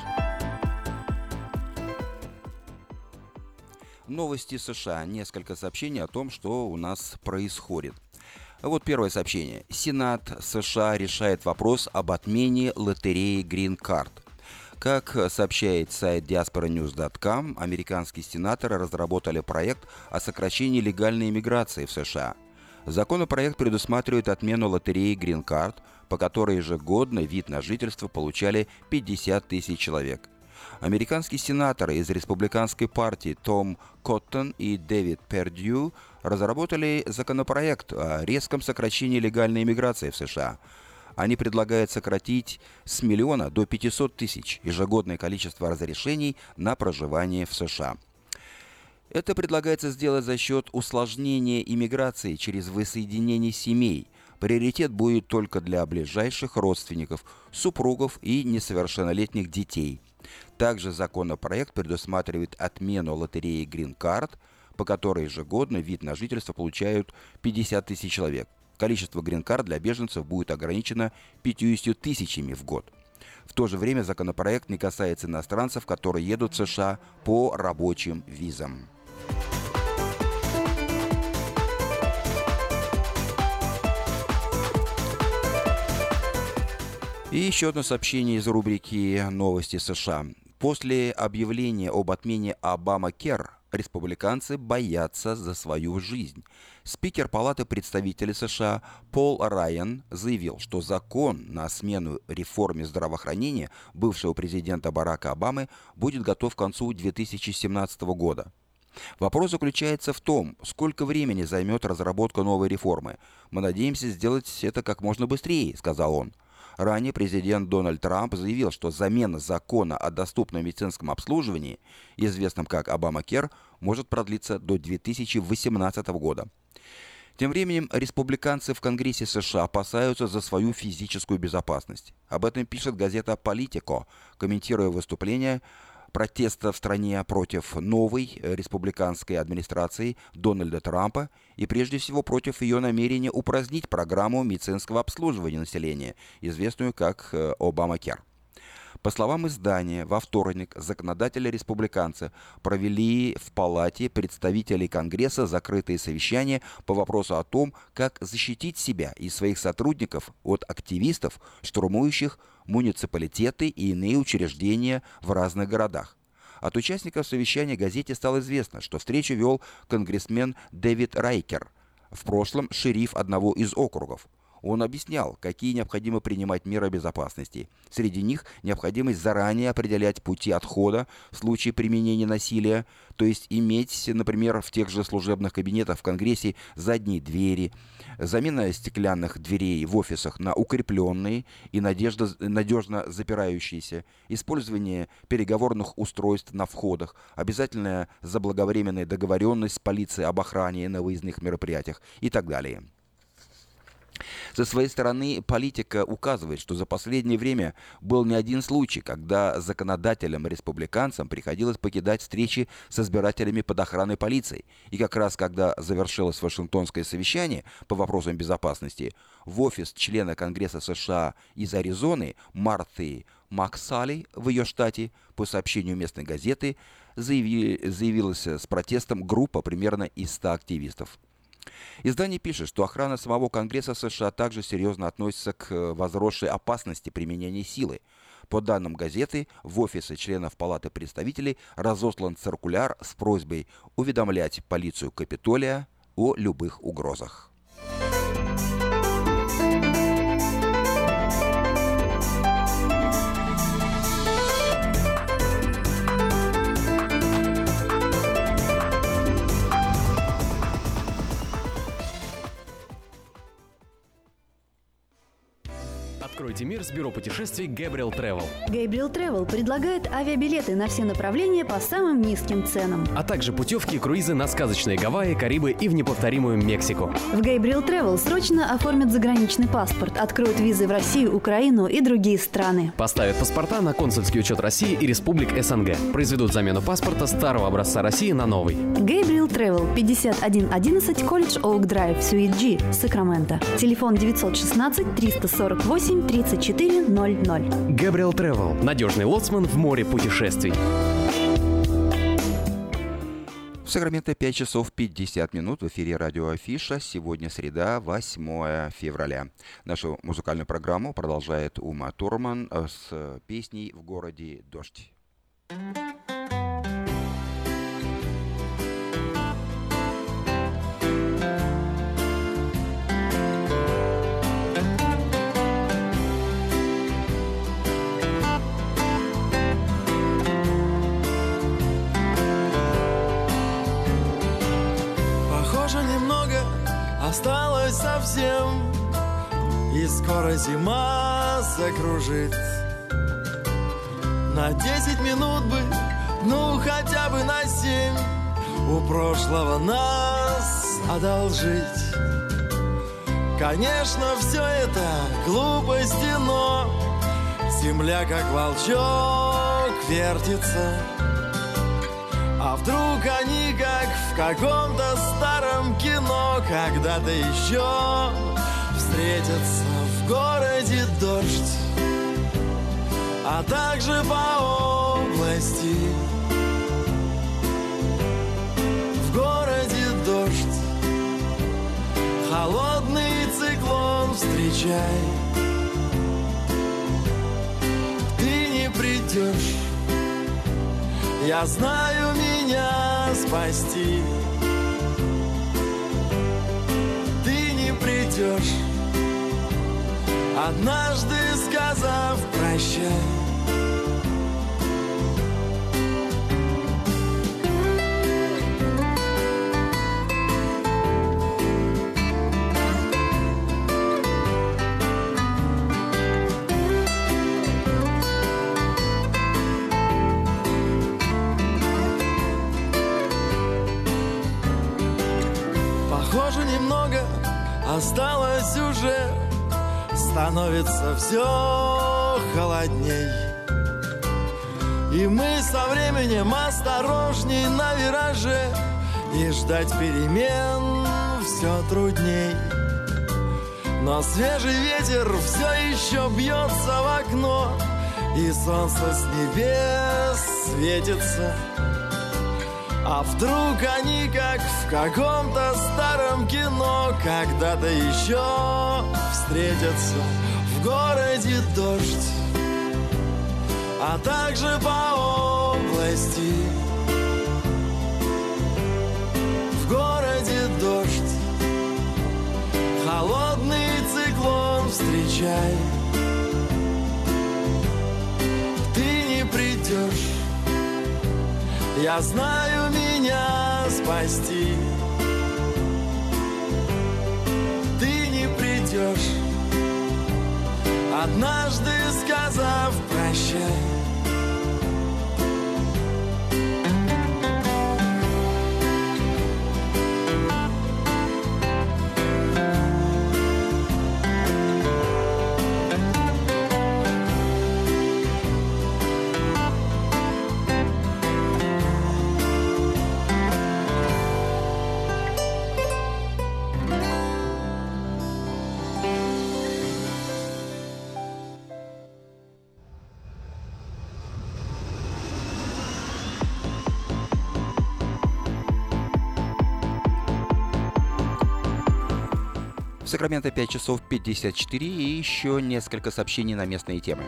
Новости США. Несколько сообщений о том, что у нас происходит. Вот первое сообщение. Сенат США решает вопрос об отмене лотереи Green Card. Как сообщает сайт diasporanews.com, американские сенаторы разработали проект о сокращении легальной иммиграции в США. Законопроект предусматривает отмену лотереи Green Card, по которой ежегодно вид на жительство получали 50 тысяч человек. Американские сенаторы из республиканской партии Том Коттон и Дэвид Пердью разработали законопроект о резком сокращении легальной иммиграции в США. Они предлагают сократить с миллиона до 500 тысяч ежегодное количество разрешений на проживание в США. Это предлагается сделать за счет усложнения иммиграции через воссоединение семей. Приоритет будет только для ближайших родственников, супругов и несовершеннолетних детей. Также законопроект предусматривает отмену лотереи Green Card, по которой ежегодно вид на жительство получают 50 тысяч человек. Количество Card для беженцев будет ограничено 50 тысячами в год. В то же время законопроект не касается иностранцев, которые едут в США по рабочим визам. И еще одно сообщение из рубрики «Новости США». После объявления об отмене Обама Кер республиканцы боятся за свою жизнь. Спикер Палаты представителей США Пол Райан заявил, что закон на смену реформе здравоохранения бывшего президента Барака Обамы будет готов к концу 2017 года. Вопрос заключается в том, сколько времени займет разработка новой реформы. Мы надеемся сделать это как можно быстрее, сказал он. Ранее президент Дональд Трамп заявил, что замена закона о доступном медицинском обслуживании, известном как Обама-Кер, может продлиться до 2018 года. Тем временем республиканцы в Конгрессе США опасаются за свою физическую безопасность. Об этом пишет газета «Политико», комментируя выступление протеста в стране против новой республиканской администрации Дональда Трампа и прежде всего против ее намерения упразднить программу медицинского обслуживания населения, известную как Обама-Кер. По словам издания, во вторник законодатели-республиканцы провели в Палате представителей Конгресса закрытые совещания по вопросу о том, как защитить себя и своих сотрудников от активистов, штурмующих муниципалитеты и иные учреждения в разных городах. От участников совещания газете стало известно, что встречу вел конгрессмен Дэвид Райкер, в прошлом шериф одного из округов. Он объяснял, какие необходимо принимать меры безопасности. Среди них необходимость заранее определять пути отхода в случае применения насилия, то есть иметь, например, в тех же служебных кабинетах в Конгрессе задние двери, замена стеклянных дверей в офисах на укрепленные и надежда, надежно запирающиеся, использование переговорных устройств на входах, обязательная заблаговременная договоренность с полицией об охране на выездных мероприятиях и так далее. Со своей стороны, политика указывает, что за последнее время был не один случай, когда законодателям-республиканцам приходилось покидать встречи с избирателями под охраной полиции. И как раз когда завершилось Вашингтонское совещание по вопросам безопасности, в офис члена Конгресса США из Аризоны Марты Максали в ее штате, по сообщению местной газеты, заяви, заявилась с протестом группа примерно из 100 активистов. Издание пишет, что охрана самого Конгресса США также серьезно относится к э, возросшей опасности применения силы. По данным газеты, в офисы членов Палаты представителей разослан циркуляр с просьбой уведомлять полицию Капитолия о любых угрозах. Откройте мир с бюро путешествий Gabriel Travel. Gabriel Travel предлагает авиабилеты на все направления по самым низким ценам. А также путевки и круизы на сказочные Гавайи, Карибы и в неповторимую Мексику. В Gabriel Travel срочно оформят заграничный паспорт, откроют визы в Россию, Украину и другие страны. Поставят паспорта на консульский учет России и республик СНГ. Произведут замену паспорта старого образца России на новый. Gabriel Travel 5111 Колледж Оук Драйв, Суит G, Сакраменто. Телефон 916 348 3400. Габриэл Travel. Надежный лоцман в море путешествий. В Сакраменто 5 часов 50 минут в эфире радио Афиша. Сегодня среда, 8 февраля. Нашу музыкальную программу продолжает Ума Турман с песней «В городе дождь». Осталось совсем И скоро зима закружит. На десять минут бы, ну хотя бы на семь У прошлого нас одолжить. Конечно, все это глупости, но Земля, как волчок, вертится. А вдруг они, как в каком-то старом кино, когда-то еще встретятся в городе дождь, а также по области. В городе дождь, холодный циклон встречай. Ты не придешь я знаю меня спасти не придешь Однажды сказав прощай Становится все холодней. И мы со временем осторожней на вираже И ждать перемен все трудней. Но свежий ветер все еще бьется в окно И солнце с небес светится. А вдруг они, как в каком-то старом кино, когда-то еще встретятся в городе дождь, а также по области. В городе дождь, холодный циклон прощай Ты не придешь Я знаю меня спасти Однажды сказав прощай Сакраменто 5 часов 54 и еще несколько сообщений на местные темы.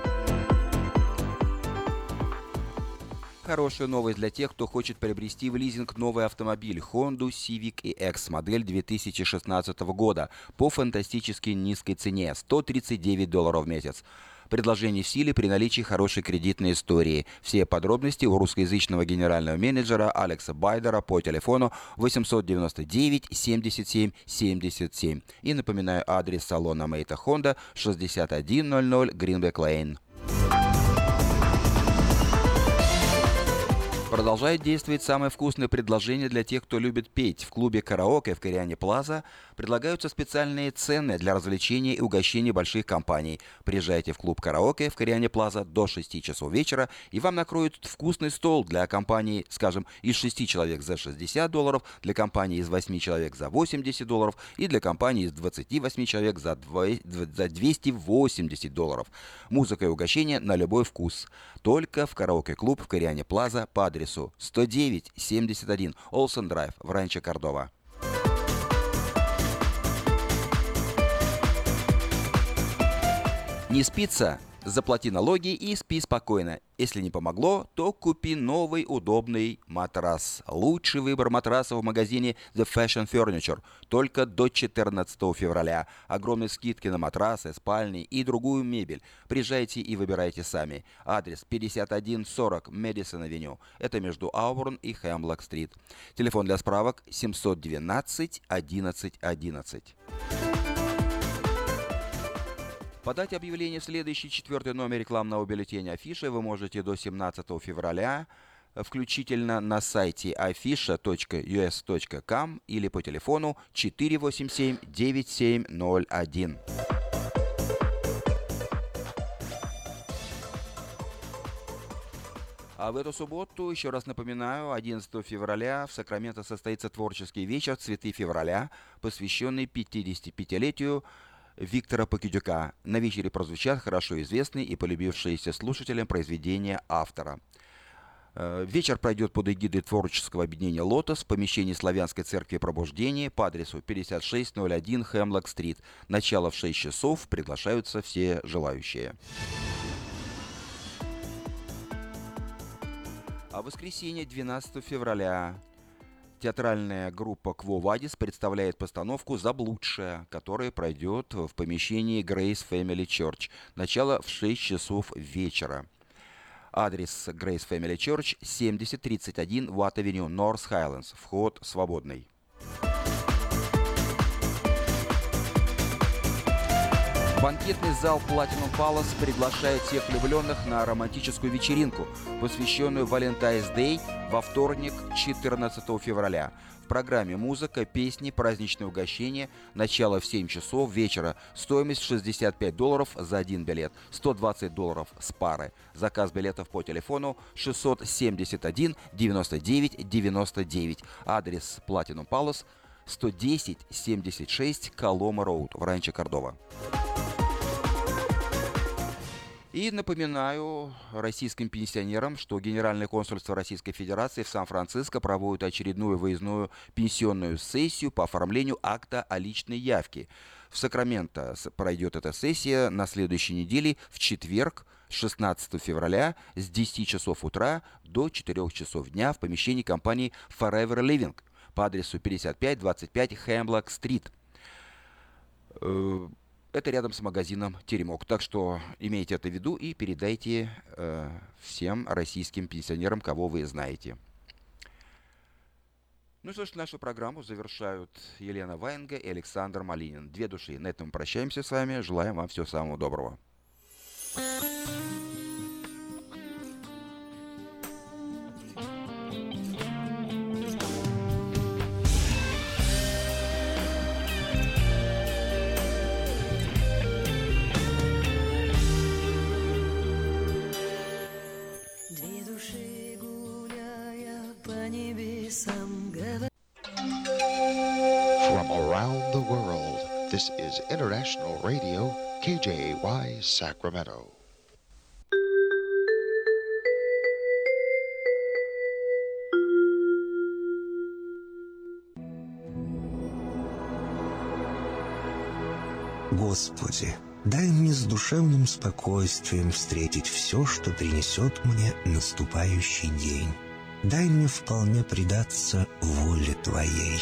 Хорошая новость для тех, кто хочет приобрести в лизинг новый автомобиль Honda Civic EX модель 2016 года по фантастически низкой цене – 139 долларов в месяц. Предложение в силе при наличии хорошей кредитной истории. Все подробности у русскоязычного генерального менеджера Алекса Байдера по телефону 899 77 77. И напоминаю адрес салона Мейта Honda 6100 Гринбек Лейн. Продолжает действовать самое вкусное предложение для тех, кто любит петь. В клубе «Караоке» в Кориане Плаза предлагаются специальные цены для развлечения и угощения больших компаний. Приезжайте в клуб «Караоке» в Кориане Плаза до 6 часов вечера, и вам накроют вкусный стол для компании, скажем, из 6 человек за 60 долларов, для компании из 8 человек за 80 долларов и для компании из 28 человек за 280 долларов. Музыка и угощение на любой вкус. Только в «Караоке-клуб» в Кориане Плаза по адресу 109-71 Олсен Драйв в Ранчо Кордова. Не спится? Заплати налоги и спи спокойно. Если не помогло, то купи новый удобный матрас. Лучший выбор матраса в магазине The Fashion Furniture. Только до 14 февраля. Огромные скидки на матрасы, спальни и другую мебель. Приезжайте и выбирайте сами. Адрес 5140 Мэдисон Авеню. Это между Ауборн и Хемблок-стрит. Телефон для справок 712 11 11. Подать объявление в следующий четвертый номер рекламного бюллетеня Афиши вы можете до 17 февраля включительно на сайте afisha.us.com или по телефону 487-9701. А в эту субботу, еще раз напоминаю, 11 февраля в Сакраменто состоится творческий вечер «Цветы февраля», посвященный 55-летию Виктора Покидюка. На вечере прозвучат хорошо известные и полюбившиеся слушателям произведения автора. Вечер пройдет под эгидой творческого объединения «Лотос» в помещении Славянской церкви Пробуждения по адресу 5601 Хемлок-стрит. Начало в 6 часов. Приглашаются все желающие. А воскресенье 12 февраля Театральная группа Кво Вадис представляет постановку «Заблудшая», которая пройдет в помещении Grace Family Church. Начало в 6 часов вечера. Адрес Grace Family Church 7031 Watt Avenue, North Highlands. Вход свободный. Банкетный зал Platinum Palace приглашает всех влюбленных на романтическую вечеринку, посвященную Valentine's Day во вторник, 14 февраля. В программе музыка, песни, праздничные угощения. Начало в 7 часов вечера. Стоимость 65 долларов за один билет. 120 долларов с пары. Заказ билетов по телефону 671 99 99. Адрес Platinum Palace 110 76 Колома Роуд в Ранчо Кордова. И напоминаю российским пенсионерам, что Генеральное консульство Российской Федерации в Сан-Франциско проводит очередную выездную пенсионную сессию по оформлению акта о личной явке. В Сакраменто пройдет эта сессия на следующей неделе в четверг, 16 февраля с 10 часов утра до 4 часов дня в помещении компании Forever Living по адресу 5525 Хемблок-стрит. Это рядом с магазином «Теремок». Так что имейте это в виду и передайте э, всем российским пенсионерам, кого вы знаете. Ну что ж, нашу программу завершают Елена Ваенга и Александр Малинин. Две души. На этом прощаемся с вами. Желаем вам всего самого доброго. Две is International Radio, KJY Sacramento. Господи, дай мне с душевным спокойствием встретить все, что принесет мне наступающий день. Дай мне вполне предаться воле Твоей.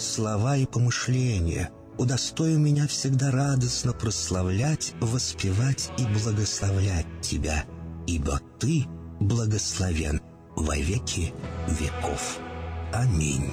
слова и помышления. Удостой меня всегда радостно прославлять, воспевать и благословлять Тебя, ибо Ты благословен во веки веков. Аминь.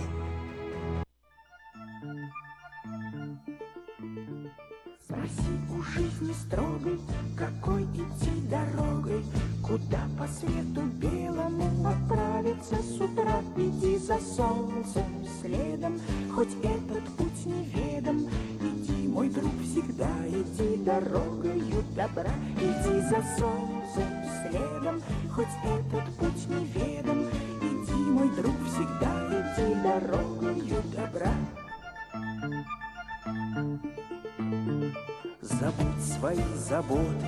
Спроси у жизни строгой, какой идти дорогой, Куда по свету белому отправиться с утра. Иди за солнцем следом, хоть этот путь неведом. Иди, мой друг, всегда иди дорогою добра. Иди за солнцем следом, хоть этот путь неведом. Иди, мой друг, всегда иди дорогою добра. Забудь свои заботы,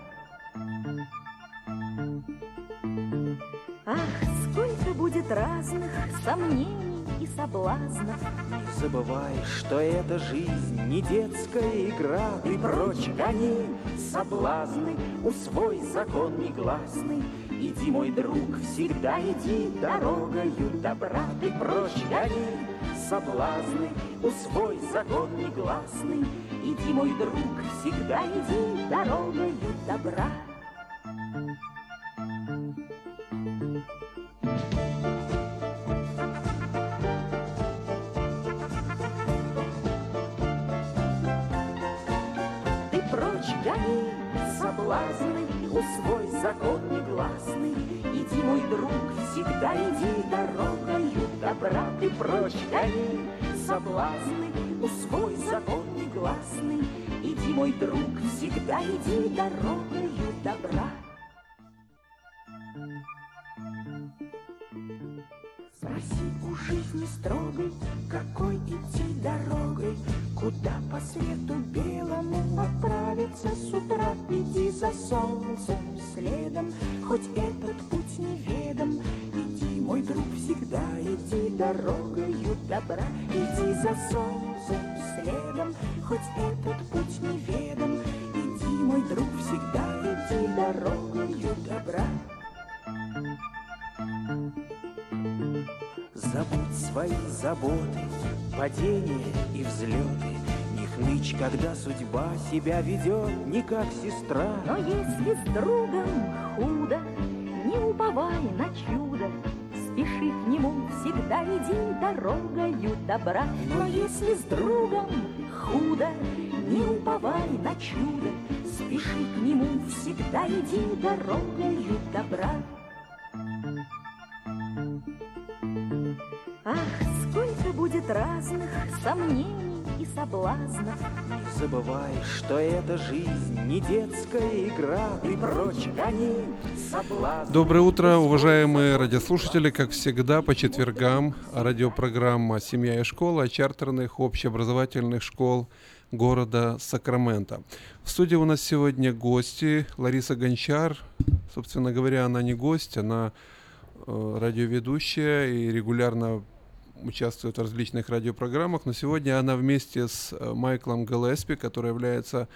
Сомнений и соблазнов, Не забывай, что эта жизнь не детская игра. Ты прочь гони соблазны, усвой закон негласный. Иди, мой друг, всегда иди дорогою добра. Ты прочь гони соблазны, усвой закон негласный. Иди, мой друг, всегда иди дорогою добра. Соблазны, усвой закон негласный. Иди, мой друг, всегда иди дорогою добра, ты прочь гони соблазны, усвой закон негласный. Иди, мой друг, всегда иди дорогою добра. Спроси у жизни строгой, какой идти дорогой, Куда по свету солнцем следом, хоть этот путь неведом. Иди, мой друг, всегда иди дорогою добра. Иди за солнцем следом, хоть этот путь неведом. Иди, мой друг, всегда иди дорогою добра. Забудь свои заботы, падения и взлеты. Не хнычь, когда судьба себя ведет не как сестра. Но если с другом худо, не уповай на чудо, Спеши к нему, всегда иди дорогою добра. Но если с другом худо, не уповай на чудо, Спеши к нему, всегда иди дорогою добра. Ах, сколько будет разных сомнений соблазнов. Не забывай, что эта жизнь не детская игра. Ты прочь гони соблазн. Доброе утро, уважаемые радиослушатели. Как всегда, по четвергам радиопрограмма «Семья и школа» чартерных общеобразовательных школ города Сакраменто. В студии у нас сегодня гости Лариса Гончар. Собственно говоря, она не гость, она э, радиоведущая и регулярно участвует в различных радиопрограммах, но сегодня она вместе с э, Майклом Гэлеспи, который является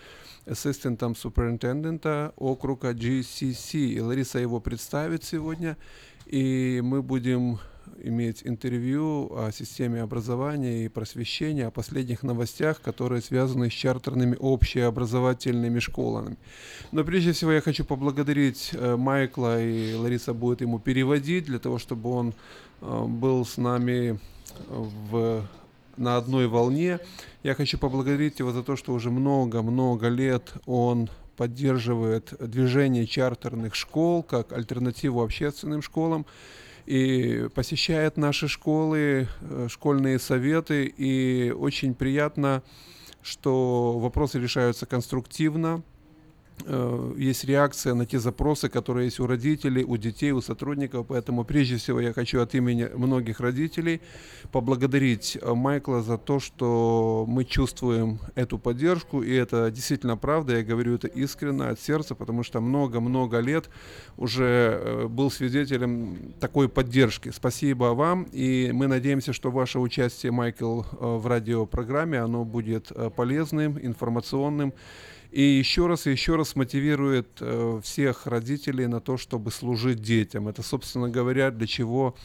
ассистентом суперинтендента округа GCC. И Лариса его представит сегодня, и мы будем иметь интервью о системе образования и просвещения, о последних новостях, которые связаны с чартерными общеобразовательными школами. Но прежде всего я хочу поблагодарить э, Майкла, и Лариса будет ему переводить, для того, чтобы он э, был с нами в, на одной волне. Я хочу поблагодарить его за то, что уже много-много лет он поддерживает движение чартерных школ как альтернативу общественным школам и посещает наши школы, э, школьные советы. И очень приятно, что вопросы решаются конструктивно, есть реакция на те запросы, которые есть у родителей, у детей, у сотрудников. Поэтому прежде всего я хочу от имени многих родителей поблагодарить э, Майкла за то, что мы чувствуем эту поддержку. И это действительно правда, я говорю это искренне, от сердца, потому что много-много лет уже э, был свидетелем такой поддержки. Спасибо вам. И мы надеемся, что ваше участие, Майкл, в радиопрограмме, оно будет полезным, информационным и еще раз и еще раз мотивирует э, всех родителей на то, чтобы служить детям. Это, собственно говоря, для чего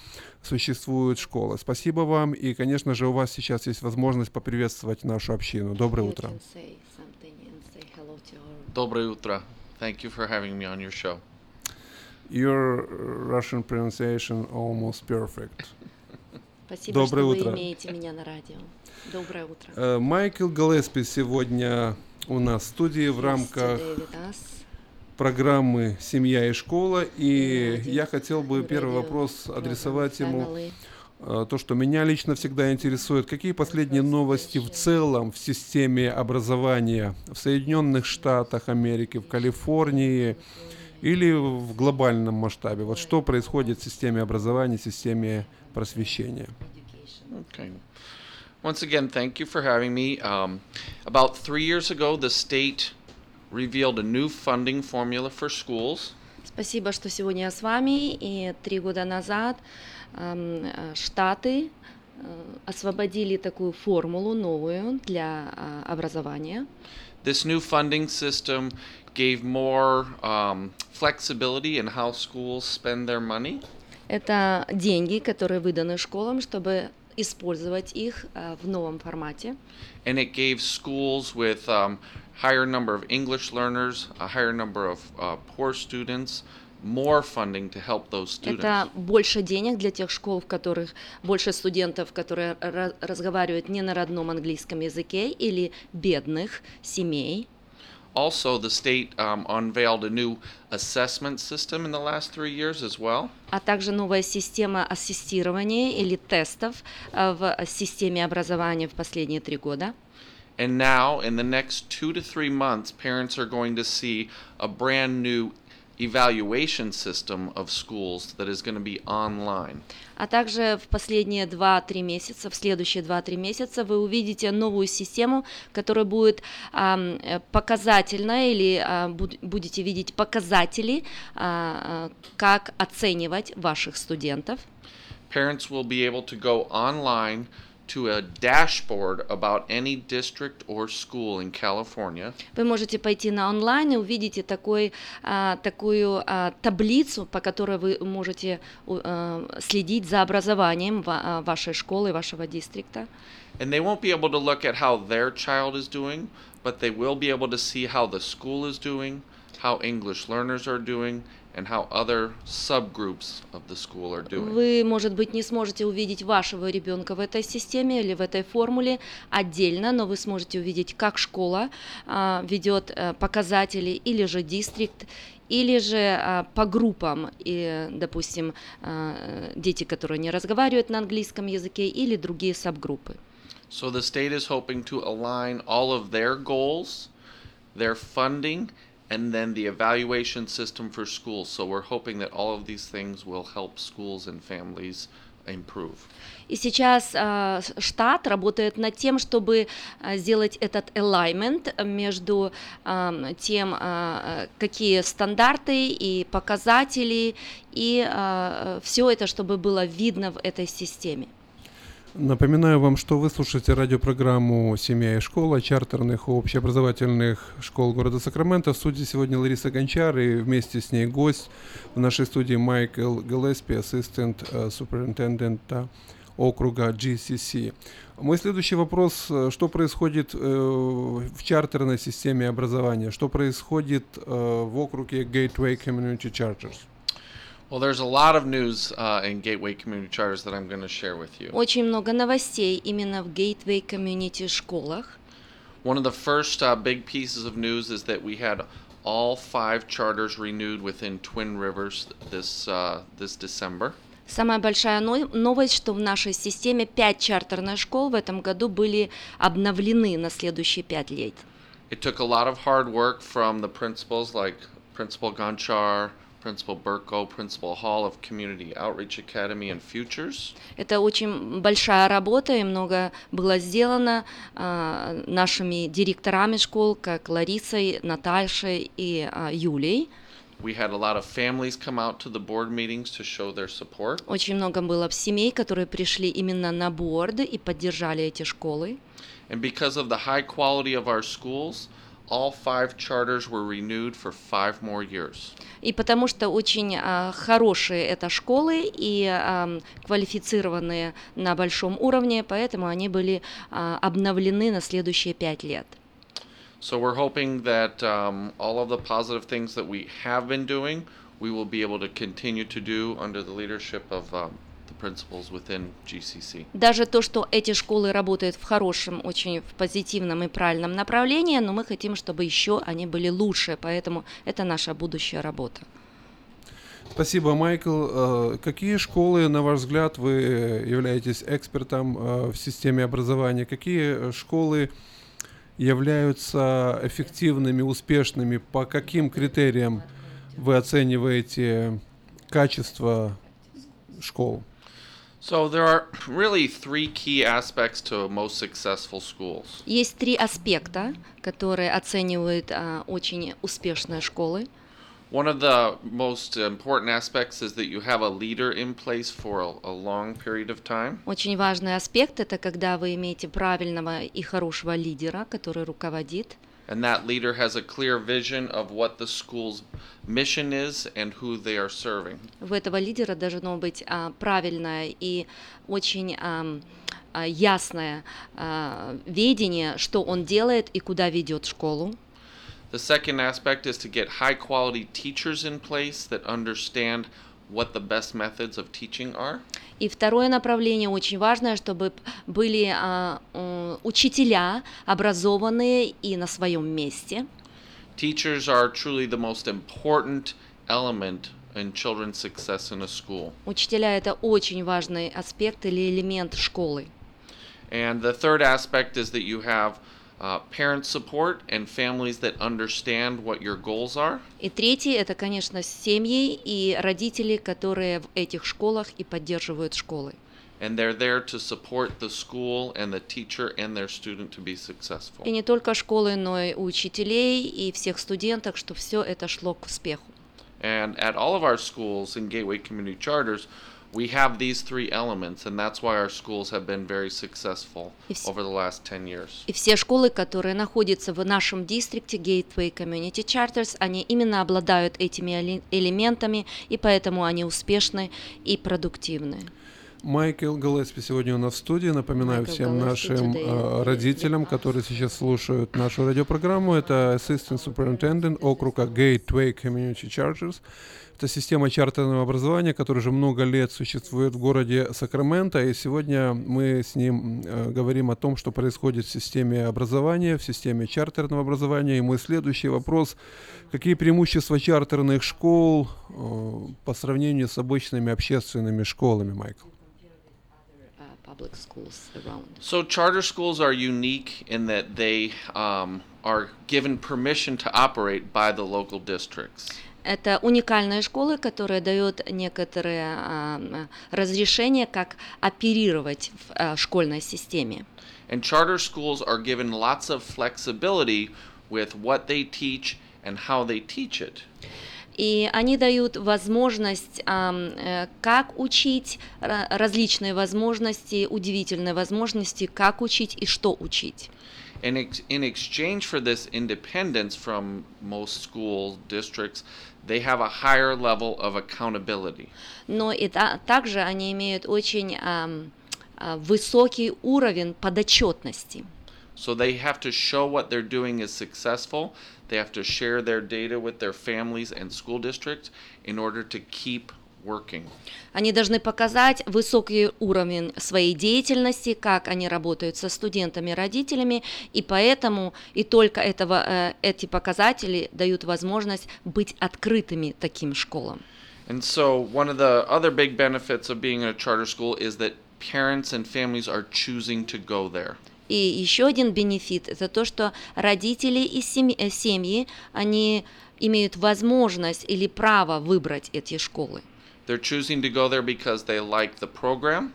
существует школа. Спасибо вам, и, конечно же, у вас сейчас есть возможность поприветствовать нашу общину. Доброе утро. Доброе утро. Thank you for having me on your show. Your Russian pronunciation almost perfect. Спасибо, Доброе что утро. вы имеете меня на радио. Доброе утро. Э, Майкл Галеспи сегодня у нас в студии в рамках программы «Семья и школа». И я хотел бы первый вопрос адресовать ему. А, то, что меня лично всегда интересует, какие последние новости в целом в системе образования в Соединенных Штатах Америки, в Калифорнии или в глобальном масштабе? Вот что происходит в системе образования, в системе просвещения? Okay. Once again, thank you for having me. Um, about three years ago, the state revealed a new funding formula for schools. Спасибо, что сегодня я с вами. И три года назад эм, штаты э, освободили такую формулу новую для э, образования. This new funding system gave more um, flexibility in how schools spend their money. Это деньги, которые выданы школам, чтобы использовать их uh, в новом формате. And it gave schools with um, higher number of English learners, a higher number of uh, poor students, more funding to help those students. Это больше денег для тех школ, в которых больше студентов, которые разговаривают не на родном английском языке или бедных семей. Also, the state um, unveiled a new assessment system in the last three years as well. а также новая система ассистирования или тестов а, в системе образования в последние три года. And now, in the next two to three months, parents are going to see a brand new evaluation system of schools that is going to be online. А также в последние 2-3 месяца, в следующие 2-3 месяца вы увидите новую систему, которая будет ам, э, показательна или а, буд- будете видеть показатели, а, а, как оценивать ваших студентов. Parents will be able to go online to a dashboard about any district or school in California Вы можете пойти на онлайн и увидите такой, а, такую а, таблицу, по которой вы можете у- а, следить за образованием ва- а, вашей школы, вашего дистрикта. And they won't be able to look at how their child is doing, but they will be able to see how the school is doing, how English learners are doing, and how other subgroups of the school are doing. Вы, может быть, не сможете увидеть вашего ребенка в этой системе или в этой формуле отдельно, но вы сможете увидеть, как школа а, ведет а, показатели или же дистрикт, или же а, по группам, и, допустим, а, дети, которые не разговаривают на английском языке, или другие сабгруппы. So the state is hoping to align all of their goals, their funding, and then the evaluation system for schools. So we're hoping that all of these things will help schools and families improve. И сейчас с- штат работает над тем, чтобы а, сделать этот alignment между ам, тем, а, какие стандарты и показатели, и все это, чтобы было видно в этой системе. Напоминаю вам, что вы слушаете радиопрограмму «Семья и школа» чартерных общеобразовательных школ города Сакраменто. В студии сегодня Лариса Гончар и вместе с ней гость в нашей студии Майкл Гелеспи, ассистент э, суперинтендента округа GCC. Мой следующий вопрос, э, что происходит э, в чартерной системе образования, что происходит в округе Gateway Community Charters? Well, there's a lot of news uh, in Gateway Community Charters that I'm going to share with you. Очень много новостей именно в Gateway Community школах. One of the first uh, big pieces of news is that we had all five charters renewed within Twin Rivers this uh, this December. Самая большая но- новость, что в нашей системе пять чартерных школ в этом году были обновлены на следующие пять лет. It took a lot of hard work from the principals like Principal Gonchar, Principal Burko, Principal Hall of Community Outreach Academy and Futures. Это очень большая работа, и много было сделано а, нашими директорами школ, как Ларисой, Натальшей и а, Юлей. We had a lot of families come out to the board meetings to show their support. Очень много было семей, которые пришли именно на борд и поддержали эти школы. And because of the high quality of our schools, all five charters were renewed for five more years. И потому что очень а, хорошие это школы и ам, квалифицированные на большом уровне, поэтому они были а, обновлены на следующие пять лет. So we're hoping that um, all of the positive things that we have been doing, we will be able to continue to do under the leadership of um, Даже то, что эти школы работают в хорошем, очень в позитивном и правильном направлении, но мы хотим, чтобы еще они были лучше, поэтому это наша будущая работа. Спасибо, Майкл. Э, Какие школы, на ваш взгляд, вы являетесь экспертом э, в системе образования? Какие школы являются эффективными, успешными? По каким критериям вы оцениваете качество школ? So there are really three key aspects to most successful schools. Есть три аспекта, которые оценивают а, очень успешные школы. One of the most important aspects is that you have a leader in place for a, a long period of time. Очень важный аспект это когда вы имеете правильного и хорошего лидера, который руководит. And that leader has a clear vision of what the school's mission is and who they are serving. У этого лидера должно быть а, правильное и очень ам, а, ясное а, видение, что он делает и куда ведет школу. The second aspect is to get high quality teachers in place that understand what the best methods of teaching are. И второе направление очень важное, чтобы п- были а, м, учителя образованные и на своем месте. Teachers are truly the most important element in children's success in a school. Учителя это очень важный аспект или элемент школы. And the third aspect is that you have uh, parent support and families that understand what your goals are. И третий это, конечно, семьи и родители, которые в этих школах и поддерживают школы. And they're there to support the school and the teacher and their student to be successful. И не только школы, но и учителей и всех студентов, чтобы все это шло к успеху. And at all of our schools in Gateway Community Charters, we have these three elements, and that's why our schools have been very successful over the last 10 years. И все школы, которые находятся в нашем дистрикте Gateway Community Charters, они именно обладают этими элементами, и поэтому они успешны и продуктивны. Майкл Галеспи сегодня у нас в студии. Напоминаю Майкл всем Галеспи нашим э, родителям, которые сейчас слушают нашу радиопрограмму, это Assistant Superintendent округа Gateway Community Charters. Это система чартерного образования, которая уже много лет существует в городе Сакраменто. И сегодня мы с ним э, говорим о том, что происходит в системе образования, в системе чартерного образования. И мой следующий вопрос. Какие преимущества чартерных школ э, по сравнению с обычными общественными школами, Майкл? public schools around. So charter schools are unique in that they um, are given permission to operate by the local districts. Это уникальные школы, которые дают некоторые э, разрешения, как оперировать в э, школьной системе. And charter schools are given lots of flexibility with what they teach and how they teach it. И они дают возможность, э, как учить, различные возможности, удивительные возможности, как учить и что учить. Ex in exchange for this independence from most school districts, they have a higher level of accountability. Но и та, также они имеют очень um, uh, высокий уровень подотчетности. So they have to show what they're doing is successful. They have to share their data with their families and school districts in order to keep working. Они должны показать высокий уровень своей деятельности, как они работают со студентами, родителями, и поэтому и только этого, э, эти показатели дают возможность быть открытыми таким школам. And so one of the other big benefits of being in a charter school is that parents and families are choosing to go there. И еще один бенефит – это то, что родители и семьи, э, семьи, они имеют возможность или право выбрать эти школы. They're choosing to go there because they like the program.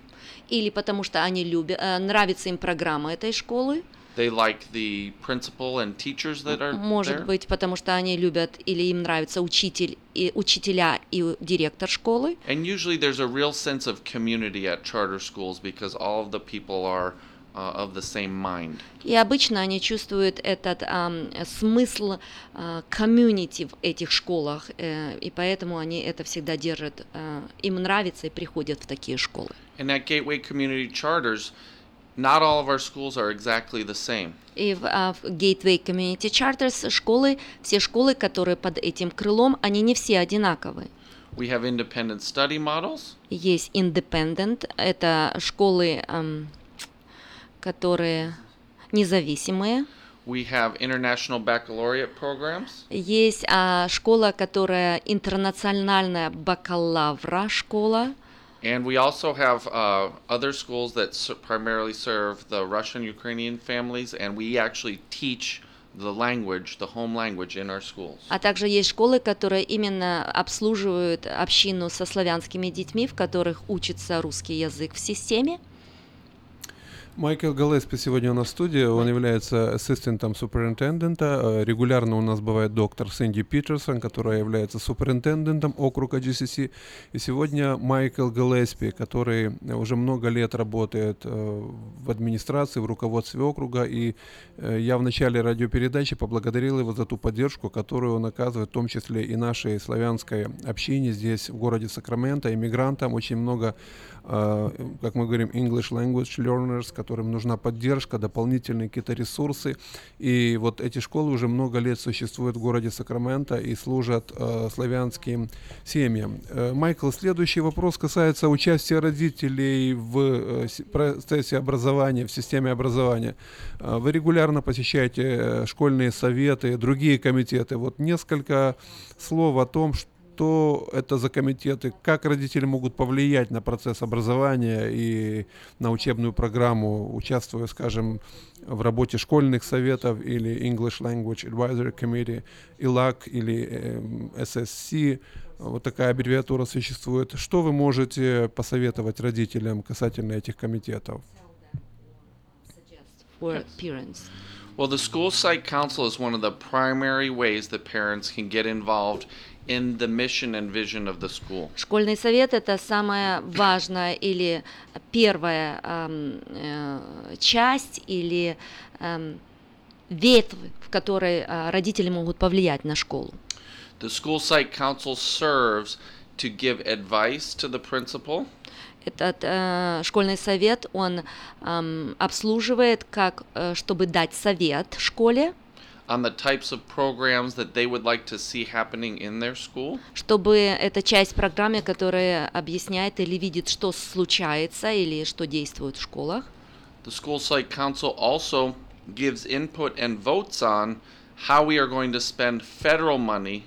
Или потому что они любят, э, нравится им программа этой школы. They like the principal and teachers that are Может there. быть, потому что они любят или им нравится учитель и учителя и директор школы. And usually there's a real sense of community at charter schools because all of the people are uh, of the same mind. И обычно они чувствуют этот um, смысл комьюнити uh, в этих школах, uh, и поэтому они это всегда держат, uh, им нравится и приходят в такие школы. And at Gateway Community Charters, not all of our schools are exactly the same. И в, uh, в Gateway Community Charters школы, все школы, которые под этим крылом, они не все одинаковые. We have independent study models. Есть independent, это школы um, которые независимые. We have international baccalaureate programs. Есть а, школа, которая интернациональная бакалавра школа. And we also have uh, other schools that primarily serve the Russian Ukrainian families, and we actually teach the language, the home language in our schools. А также есть школы, которые именно обслуживают общину со славянскими детьми, в которых учится русский язык в системе. Майкл Галеспи сегодня у нас в студии, он является ассистентом суперинтендента. Э, регулярно у нас бывает доктор Сэнди Питерсон, которая является суперинтендентом округа GCC. И сегодня Майкл Галеспи, который уже много лет работает э, в администрации, в руководстве округа. И э, я в начале радиопередачи поблагодарил его за ту поддержку, которую он оказывает, в том числе и нашей славянской общине здесь, в городе Сакраменто, иммигрантам. Очень много, как мы говорим, English language learners, которым нужна поддержка, дополнительные какие-то ресурсы. И вот эти школы уже много лет существуют в городе Сакраменто и служат э, славянским семьям. Э, Майкл, следующий вопрос касается участия родителей в э, процессе образования, в системе образования. Э, вы регулярно посещаете э, школьные советы, другие комитеты. Вот несколько слов о том, что что это за комитеты, как родители могут повлиять на процесс образования и на учебную программу, участвуя, скажем, в работе школьных советов или English Language Advisory Committee, ILAC или SSC, вот такая аббревиатура существует. Что вы можете посоветовать родителям касательно этих комитетов? For parents. Well, the school site council is one of the primary ways that parents can get involved in the mission and vision of the school. Школьный совет это самая важная или первая эм, э, часть или эм, ветвь, в которой э, родители могут повлиять на школу. The school site council serves to give advice to the principal. Этот э, школьный совет он э, обслуживает как э, чтобы дать совет школе on the types of programs that they would like to see happening in their school. Чтобы эта часть программы, которая объясняет или видит, что случается или что действует в школах. The school site council also gives input and votes on how we are going to spend federal money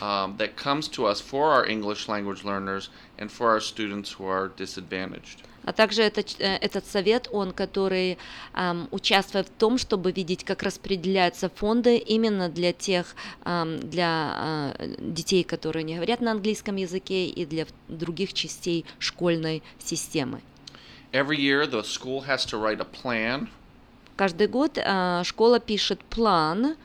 um, that comes to us for our English language learners and for our students who are disadvantaged. А также этот, э, этот совет, он, который эм, участвует в том, чтобы видеть, как распределяются фонды именно для тех, эм, для э, детей, которые не говорят на английском языке и для других частей школьной системы. Every year the school has to write a plan. Каждый год э, школа пишет план.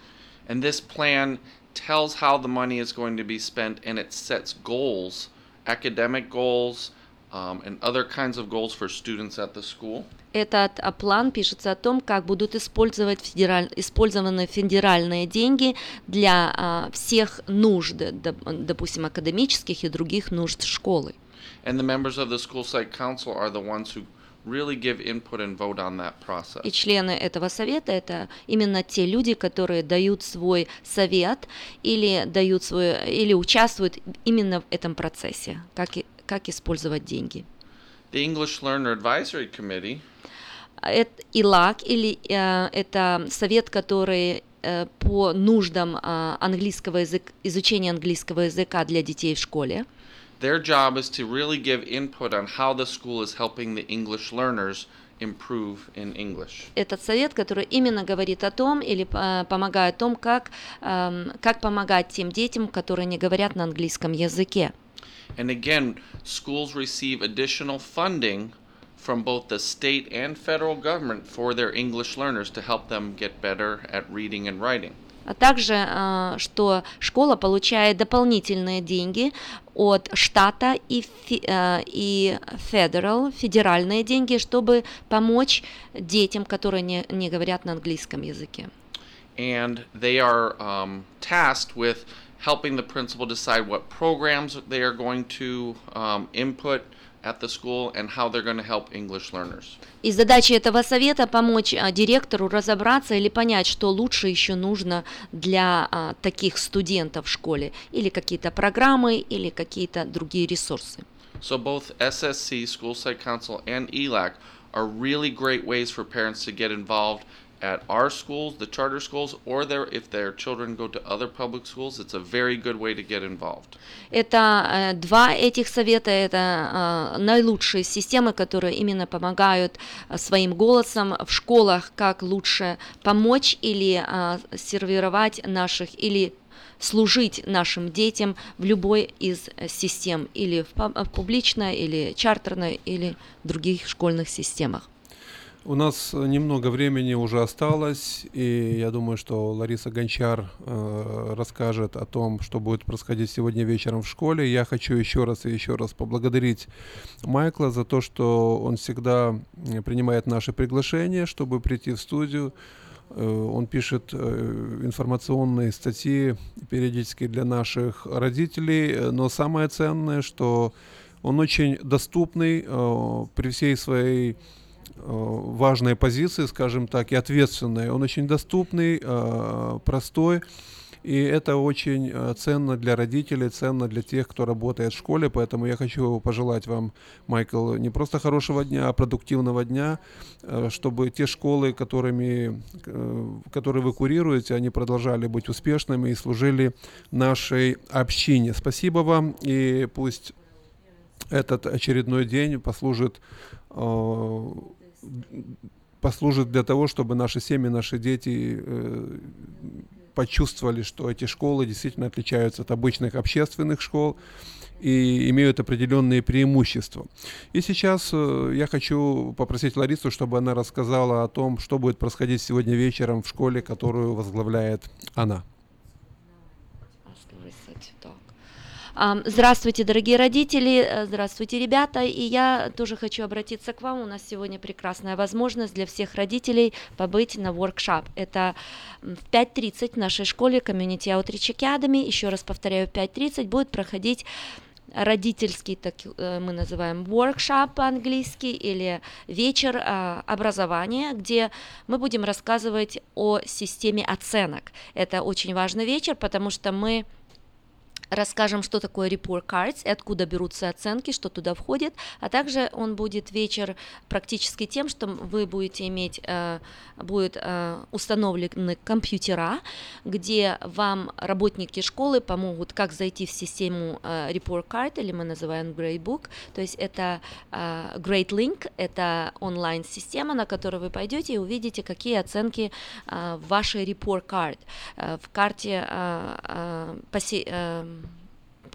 And this plan tells how the money is going to be spent and it sets goals, academic goals, um, and other kinds of goals for students at the school. Этот а, план пишется о том, как будут использовать федераль... использованы федеральные деньги для а, всех нужд, допустим, академических и других нужд школы. And the members of the school site council are the ones who really give input and vote on that process. И члены этого совета это именно те люди, которые дают свой совет или дают свой или участвуют именно в этом процессе, как как использовать деньги. The English Learner Advisory Committee это ИЛАК, или э, это совет, который э, по нуждам э, английского языка, изучения английского языка для детей в школе. Their job is to really give input on how the school is helping the English learners improve in English. Этот совет, который именно говорит о том или э, помогает о том, как, э, как помогать тем детям, которые не говорят на английском языке. And again, schools receive additional funding from both the state and federal government for their English learners to help them get better at reading and writing. А также, что школа получает дополнительные деньги от штата и, и federal, федеральные деньги, чтобы помочь детям, которые не, не говорят на английском языке. And they are um, tasked with helping the principal decide what programs they are going to um, input at the school and how they're going to help English learners. И задача этого совета помочь а, директору разобраться или понять, что лучше еще нужно для а, таких студентов в школе, или какие-то программы, или какие-то другие ресурсы. So both SSC, School Site Council, and ELAC are really great ways for parents to get involved at our schools, the charter schools, or their, if their children go to other public schools, it's a very good way to get involved. Это э, два этих совета, это э, наилучшие системы, которые именно помогают э, своим голосом в школах, как лучше помочь или сервировать наших или служить нашим детям в любой из систем, или в публичной, или чартерной, или других школьных системах. У нас немного времени уже осталось, и я думаю, что Лариса Гончар э, расскажет о том, что будет происходить сегодня вечером в школе. Я хочу еще раз и еще раз поблагодарить Майкла за то, что он всегда принимает наши приглашения, чтобы прийти в студию. Э, он пишет э, информационные статьи периодически для наших родителей, но самое ценное, что он очень доступный э, при всей своей важной позиции, скажем так, и ответственной. Он очень доступный, простой. И это очень э, ценно для родителей, ценно для тех, кто работает в школе. Поэтому я хочу пожелать вам, Майкл, не просто хорошего дня, а продуктивного дня, э, чтобы те школы, которыми, э, которые вы курируете, они продолжали быть успешными и служили нашей общине. Спасибо вам, и пусть этот очередной день послужит послужит для того, чтобы наши семьи, наши дети почувствовали, что эти школы действительно отличаются от обычных общественных школ и имеют определенные преимущества. И сейчас э, я хочу попросить Ларису, чтобы она рассказала о том, что будет происходить сегодня вечером в школе, которую возглавляет она. Здравствуйте, дорогие родители, э, здравствуйте, ребята, и я тоже хочу обратиться к вам. У нас сегодня прекрасная возможность для всех родителей побыть на воркшоп. Это в 5.30 в нашей школе Community Outreach Academy, еще раз повторяю, в 5.30 будет проходить родительский, так э, мы называем workshop по-английски, или вечер а, образования, где мы будем рассказывать о системе оценок. Это очень важный вечер, потому что мы расскажем, что такое report cards, откуда берутся оценки, что туда входит, а также он будет вечер практически тем, что вы будете иметь, э, будет э, установлены компьютера, где вам работники школы помогут, как зайти в систему э, report card, или мы называем Gradebook, то есть это Great Link, это онлайн-система, на которую вы пойдете и увидите, какие оценки в вашей report card. В карте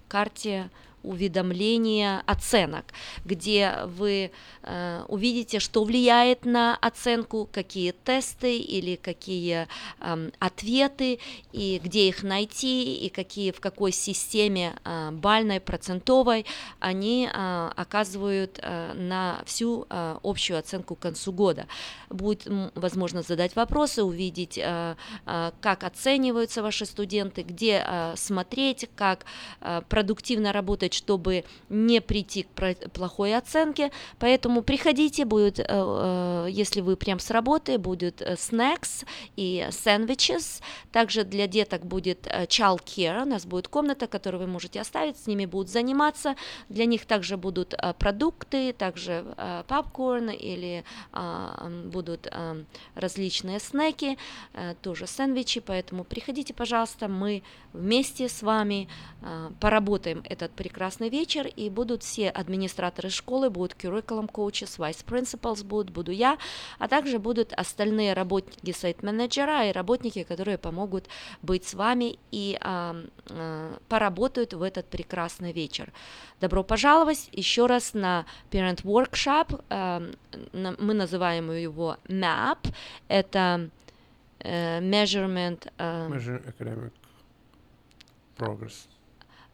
карте уведомления оценок, где вы э, увидите, что влияет на оценку, какие тесты или какие э, ответы, и где их найти, и какие в какой системе э, бальной, процентовой они э, оказывают э, на всю э, общую оценку к концу года. Будет возможно задать вопросы, увидеть, э, э, как оцениваются ваши студенты, где э, смотреть, как э, продуктивно работать чтобы не прийти к плохой оценке. Поэтому приходите, будет, э, э, если вы прям с работы, будет э, snacks и sandwiches. Также для деток будет child care, у нас будет комната, которую вы можете оставить, с ними будут заниматься. Для них также будут продукты, также попкорн или будут различные снеки, тоже сэндвичи, поэтому приходите, пожалуйста, мы вместе с вами поработаем этот прекрасный прекрасный вечер, и будут все администраторы школы, будут curriculum coaches, vice principals будут, буду я, а также будут остальные работники сайт-менеджера и работники, которые помогут быть с вами и а, а, поработают в этот прекрасный вечер. Добро пожаловать еще раз на Parent Workshop, а, мы называем его MAP, это uh, Measurement... Uh, Measure Academic Progress.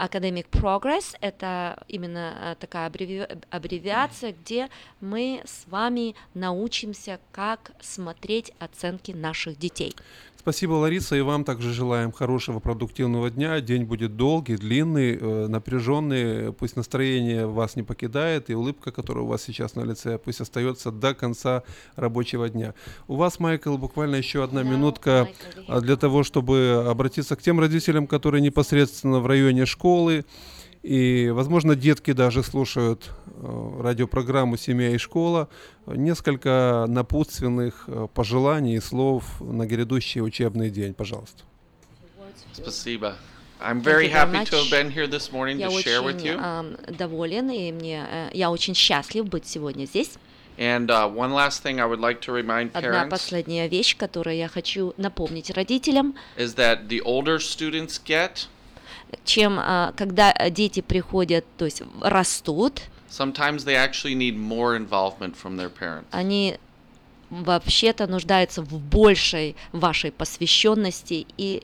Academic Progress – это именно э, такая аббреви... аббревиация, где мы с вами научимся, как смотреть оценки наших детей. Спасибо, Лариса, и вам также желаем хорошего продуктивного дня. День будет долгий, длинный, э, напряженный. Пусть настроение вас не покидает, и улыбка, которая у вас сейчас на лице, пусть остается до конца рабочего дня. У вас, Майкл, буквально еще одна минутка а, для того, чтобы обратиться к тем родителям, которые непосредственно в районе школы, и, возможно, детки даже слушают э, радиопрограмму «Семья и школа». Несколько напутственных э, пожеланий и слов на грядущий учебный день, пожалуйста. Спасибо. I'm very happy to have been here this morning я to share with you. очень доволен, и мне, э, я очень счастлив быть сегодня здесь. And uh, one last thing I would like to remind Одна последняя вещь, которую я хочу напомнить родителям, is that the older students get, чем когда дети приходят, то есть растут. Sometimes they actually need more involvement from their parents. Они вообще-то нуждаются в большей вашей посвященности и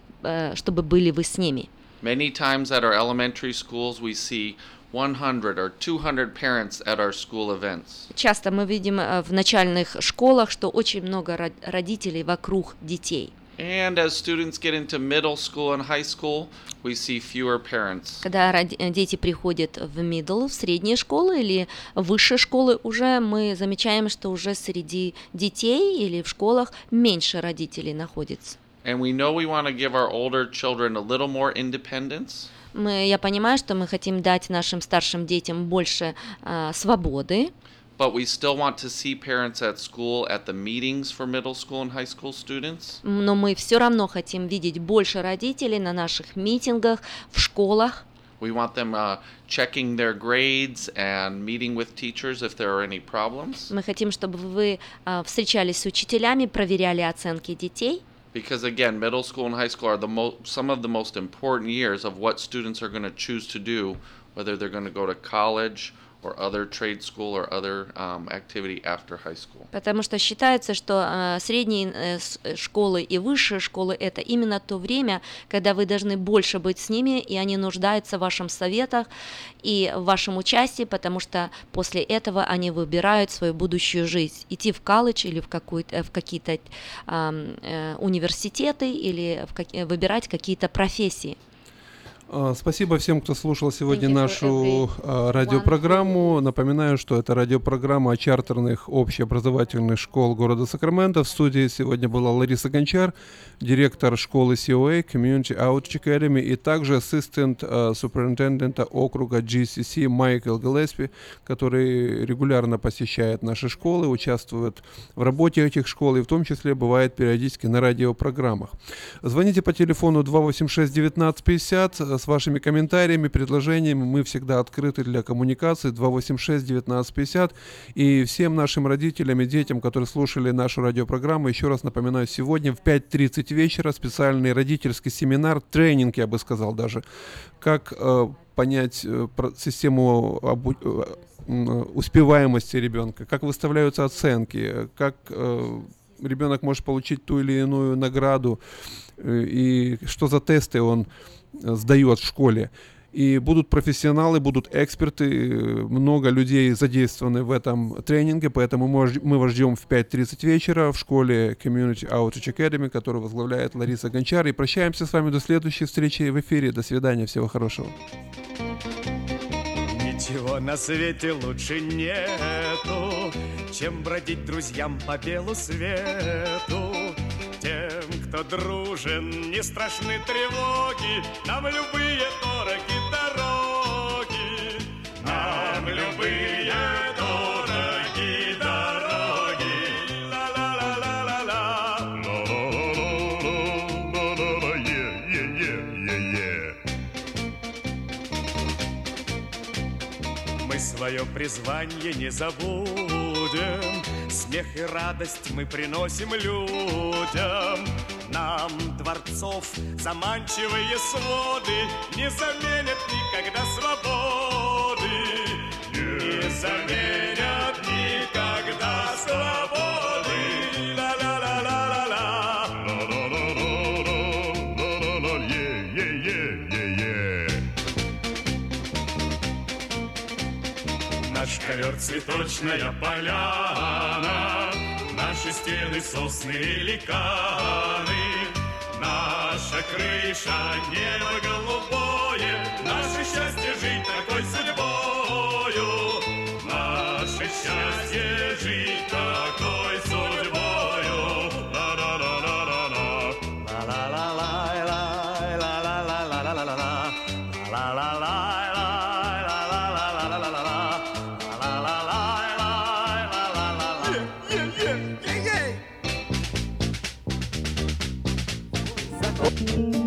чтобы были вы с ними. Many times at our elementary schools we see 100 or 200 parents at our school events. Часто мы видим в начальных школах, что очень много родителей вокруг детей. And as students get into middle school and high school, we see fewer parents. Когда ради- дети приходят в middle, в средние школы или высшие школы, уже мы замечаем, что уже среди детей или в школах меньше родителей находится. And we know we want to give our older children a little more independence. Мы, я понимаю, что мы хотим дать нашим старшим детям больше а, свободы, But we still want to see parents at school at the meetings for middle school and high school students. но мы все равно хотим видеть больше родителей на наших митингах, в школах. We want them uh, checking their grades and meeting with teachers if there are any problems. Мы хотим, чтобы вы а, встречались с учителями, проверяли оценки детей. Because again, middle school and high school are the mo- some of the most important years of what students are going to choose to do, whether they're going to go to college Потому что считается, что э, средние э, э, школы и высшие школы это именно то время, когда вы должны больше быть с ними, и они нуждаются в вашем советах и в вашем участии, потому что после этого они выбирают свою будущую жизнь, идти в колледж или в, в какие-то университеты или в выбирать какие-то профессии. А, Спасибо всем, кто слушал сегодня нашу а, радиопрограмму. Напоминаю, что это радиопрограмма чартерных общеобразовательных школ города Сакраменто. В студии сегодня была Лариса Гончар, директор школы COA, Community Outreach Academy, и также ассистент а, суперинтендента округа GCC Майкл Гелеспи, который регулярно посещает наши школы, участвует в работе этих школ и в том числе бывает периодически на радиопрограммах. Звоните по телефону 286-1950 с вашими комментариями, предложениями. Мы всегда открыты для коммуникации 286-1950. И всем нашим родителям и детям, которые слушали нашу радиопрограмму, еще раз напоминаю, сегодня в 5.30 вечера специальный родительский семинар, тренинг, я бы сказал даже, как э, понять э, про- систему обу- э, м, успеваемости ребенка, как выставляются оценки, как э, ребенок может получить ту или иную награду э, и что за тесты он э, сдает в школе. И будут профессионалы, будут эксперты, э, много людей задействованы в этом тренинге, поэтому мы вас ждем в 5.30 вечера в школе Community Outreach Academy, которую возглавляет Лариса Гончар. И прощаемся с вами до следующей встречи в эфире. До свидания, всего хорошего. Ничего на свете лучше нету, чем бродить друзьям по белу свету. Тем, кто дружен, не страшны тревоги, нам любые дороги дороги. Нам любые дороги дороги. Ла-ла-ла-ла-ла-ла. Ла-ла-ла-ла-ла-ла-ла. Е-е-е-е-е. Мы свое призвание не забудем, Смех и радость мы приносим людям. Нам дворцов заманчивые своды Не заменят никогда свободы. Не заменят никогда свободы. Цветочная поляна, Наши стены сосны великаны, Наша крыша небо голубое, Наше счастье жить такой судьбою, Наше счастье жить Thank you.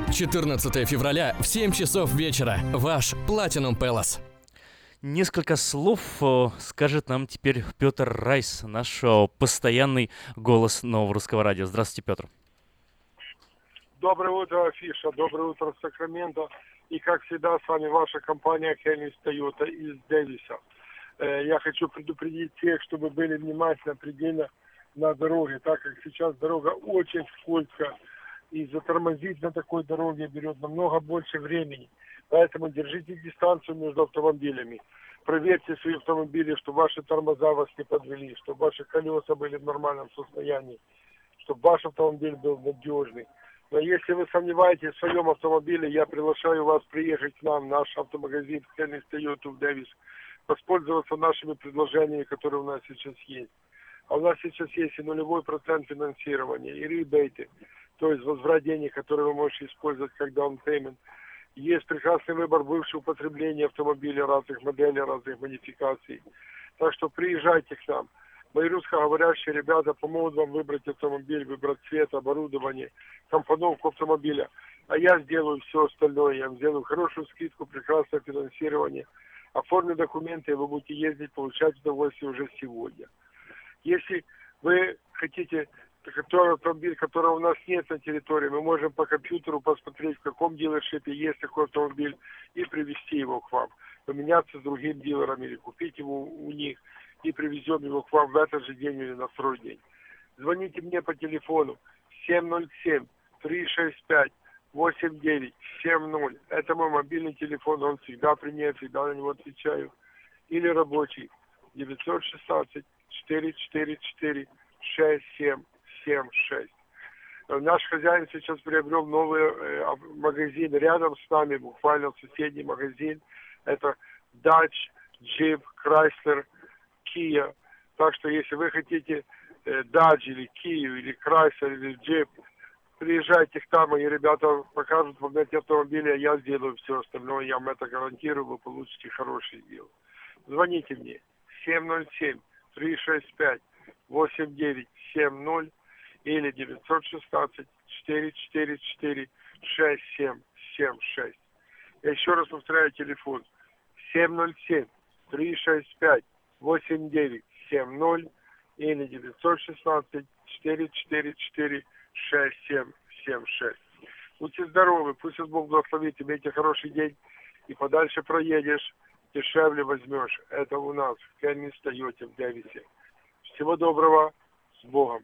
14 февраля в 7 часов вечера. Ваш Platinum Palace. Несколько слов э, скажет нам теперь Петр Райс, наш э, постоянный голос нового русского радио. Здравствуйте, Петр. Доброе утро, Афиша. Доброе утро, Сакраменто. И, как всегда, с вами ваша компания Хеннис Тойота из Дэвиса. Э, я хочу предупредить всех, чтобы были внимательны предельно на дороге, так как сейчас дорога очень скользкая и затормозить на такой дороге берет намного больше времени. Поэтому держите дистанцию между автомобилями. Проверьте свои автомобили, чтобы ваши тормоза вас не подвели, чтобы ваши колеса были в нормальном состоянии, чтобы ваш автомобиль был надежный. Но если вы сомневаетесь в своем автомобиле, я приглашаю вас приехать к нам наш автомагазин Хеннис Toyota в Дэвис, воспользоваться нашими предложениями, которые у нас сейчас есть. А у нас сейчас есть и нулевой процент финансирования, и ребейты то есть возврат денег, которые вы можете использовать как payment. Есть прекрасный выбор бывшего употребления автомобилей разных моделей, разных модификаций. Так что приезжайте к нам. Мои русскоговорящие ребята помогут вам выбрать автомобиль, выбрать цвет, оборудование, компоновку автомобиля. А я сделаю все остальное. Я сделаю хорошую скидку, прекрасное финансирование. Оформлю документы, и вы будете ездить, получать удовольствие уже сегодня. Если вы хотите который автомобиль, которого у нас нет на территории, мы можем по компьютеру посмотреть, в каком дилершипе есть такой автомобиль, и привезти его к вам. Поменяться с другим дилером или купить его у них, и привезем его к вам в этот же день или на второй день. Звоните мне по телефону 707-365-8970. Это мой мобильный телефон, он всегда при мне, всегда на него отвечаю. Или рабочий 916 444 67 7-6. Наш хозяин сейчас приобрел новый э, магазин рядом с нами, буквально соседний магазин. Это Dodge, Jeep, Chrysler, Kia. Так что если вы хотите э, Dodge или Kia, или Chrysler, или Jeep, приезжайте к нам, и ребята покажут вам эти автомобили, а я сделаю все остальное, я вам это гарантирую, вы получите хороший дел. Звоните мне 707 365 8970 или 916 444 6776. Я еще раз повторяю телефон 707 365 8970 или 916 444 6776. Будьте здоровы, пусть Бог благословит, имейте хороший день и подальше проедешь, дешевле возьмешь. Это у нас в Кенни Тойоте в Дэвисе. Всего доброго, с Богом.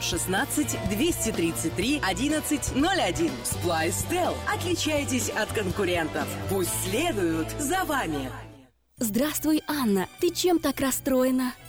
916 233 1101. Splice Отличайтесь от конкурентов. Пусть следуют за вами. Здравствуй, Анна. Ты чем так расстроена?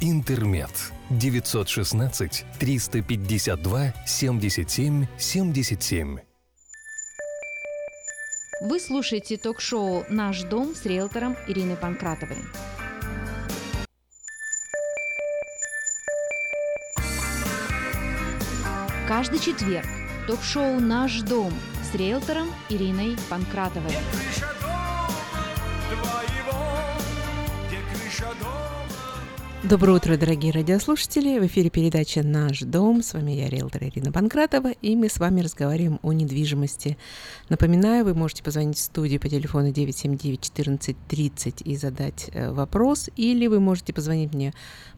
«Интермед». 916 352 77 77. Вы слушаете ток-шоу «Наш дом» с риэлтором Ириной Панкратовой. Каждый четверг ток-шоу «Наш дом» с риэлтором Ириной Панкратовой. Доброе утро, дорогие радиослушатели! В эфире передача «Наш дом». С вами я, риэлтор Ирина Панкратова, и мы с вами разговариваем о недвижимости. Напоминаю, вы можете позвонить в студию по телефону 979-1430 и задать э, вопрос, или вы можете позвонить мне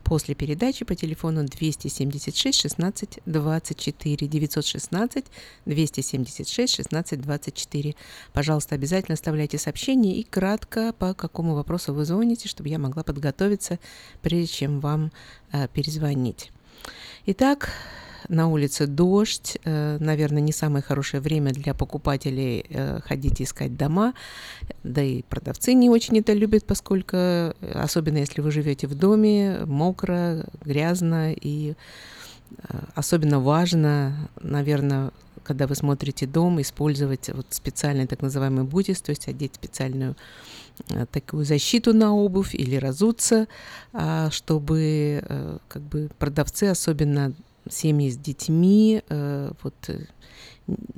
после передачи по телефону 276 16 24 916 276 16 24. Пожалуйста, обязательно оставляйте сообщение и кратко, по какому вопросу вы звоните, чтобы я могла подготовиться, прежде чем вам э, перезвонить. Итак, на улице дождь, э, наверное, не самое хорошее время для покупателей э, ходить искать дома, да и продавцы не очень это любят, поскольку, э, особенно если вы живете в доме, мокро, грязно, и особенно важно, наверное, когда вы смотрите дом, использовать вот специальный так называемый бутис, то есть одеть специальную такую защиту на обувь или разуться, а, чтобы как бы продавцы, особенно семьи с детьми, э, вот э,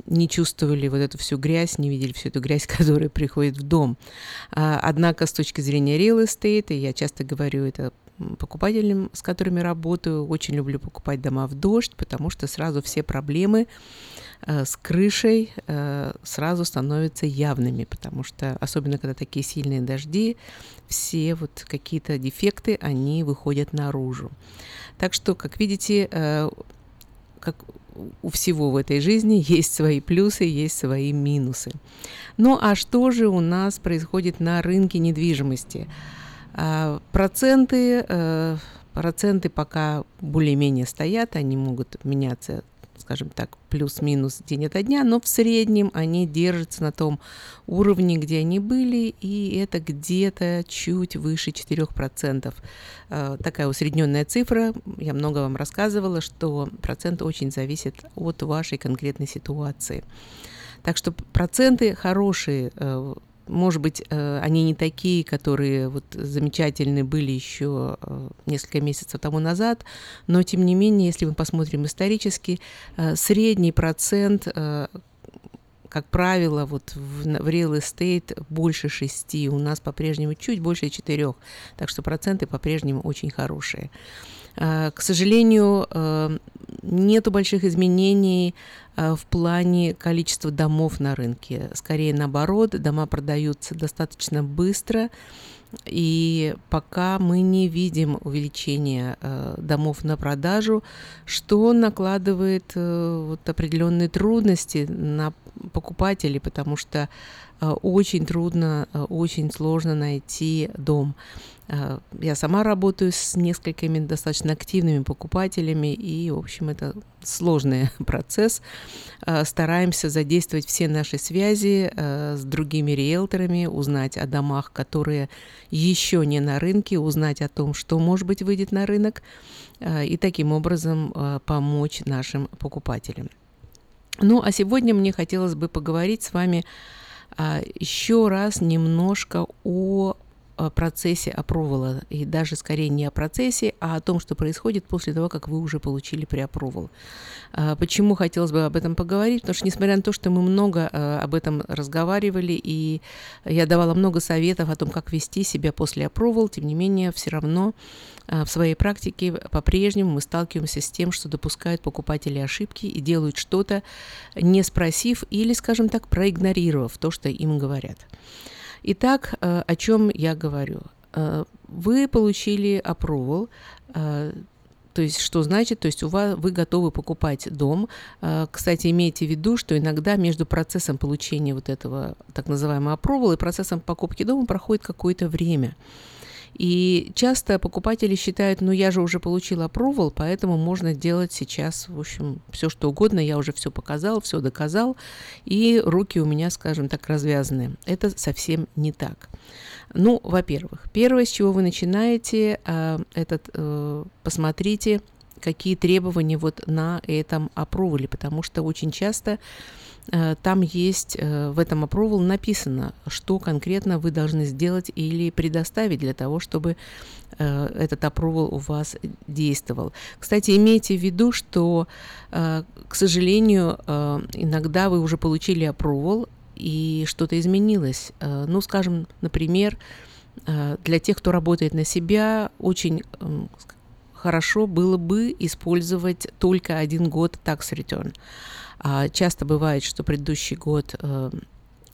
не чувствовали вот эту всю грязь, не видели всю эту грязь, которая приходит в дом. А, однако с точки зрения real estate, и я часто говорю это покупателям, с которыми работаю, очень люблю покупать дома в дождь, потому что сразу все проблемы э, с крышей сразу становятся явными, потому что особенно когда такие сильные дожди, все вот какие-то дефекты, они выходят наружу. Так что, как видите, э, как у всего в этой жизни есть свои плюсы, есть свои минусы. Ну а что же у нас происходит на рынке недвижимости? А, проценты, э, проценты пока более-менее стоят, они могут меняться скажем так, плюс-минус день ото дня, но в среднем они держатся на том уровне, где они были, и это где-то чуть выше 4%. Э, такая усредненная цифра. Я много вам рассказывала, что процент очень зависит от вашей конкретной ситуации. Так что проценты хорошие э, может быть, э, они не такие, которые вот замечательные были еще э, несколько месяцев тому назад, но тем не менее, если мы посмотрим исторически, э, средний процент как правило, вот в, в real estate больше шести, у нас по-прежнему чуть больше четырех, так что проценты по-прежнему очень хорошие. К сожалению, нету больших изменений Э, в плане количества домов на рынке. Скорее наоборот, дома продаются достаточно быстро, и пока мы не видим увеличения э, домов на продажу, что накладывает э, вот определенные трудности на покупателей, потому что э, очень трудно, э, очень сложно найти дом. Э, я сама работаю с несколькими достаточно активными покупателями, и, в общем, это сложный процесс. Э, стараемся задействовать все наши связи э, с другими риэлторами, узнать о домах, которые еще не на рынке, узнать о том, что, может быть, выйдет на рынок, и таким образом помочь нашим покупателям. Ну, а сегодня мне хотелось бы поговорить с вами еще раз немножко о процессе опровола, и даже скорее не о процессе, а о том, что происходит после того, как вы уже получили преопровол. А, почему хотелось бы об этом поговорить? Потому что, несмотря на то, что мы много а, об этом разговаривали, и я давала много советов о том, как вести себя после опровол, тем не менее, все равно а, в своей практике по-прежнему мы сталкиваемся с тем, что допускают покупатели ошибки и делают что-то, не спросив или, скажем так, проигнорировав то, что им говорят. Итак, э, о чем я говорю? Э, вы получили approval, э, то есть, что значит? То есть, у вас, вы готовы покупать дом. Кстати, имейте в виду, что иногда между процессом получения вот этого так называемого approval и процессом покупки дома проходит какое-то время. И часто покупатели считают, ну я же уже получил approval, поэтому можно делать сейчас, в общем, все что угодно, я уже все показал, все доказал, и руки у меня, скажем так, развязаны. Это совсем не так. Ну, во-первых, первое, с чего вы начинаете, а, этот, э, посмотрите, какие требования вот на этом опроволе, потому что очень часто там есть э, в этом approval написано, что конкретно вы должны сделать или предоставить для того, чтобы этот approval у вас действовал. Кстати, имейте в виду, что, к сожалению, иногда вы уже получили approval, и что-то изменилось. Э, ну, скажем, например, э, для тех, кто работает на себя, очень хорошо было бы использовать только один год tax return. А часто бывает, что предыдущий год э,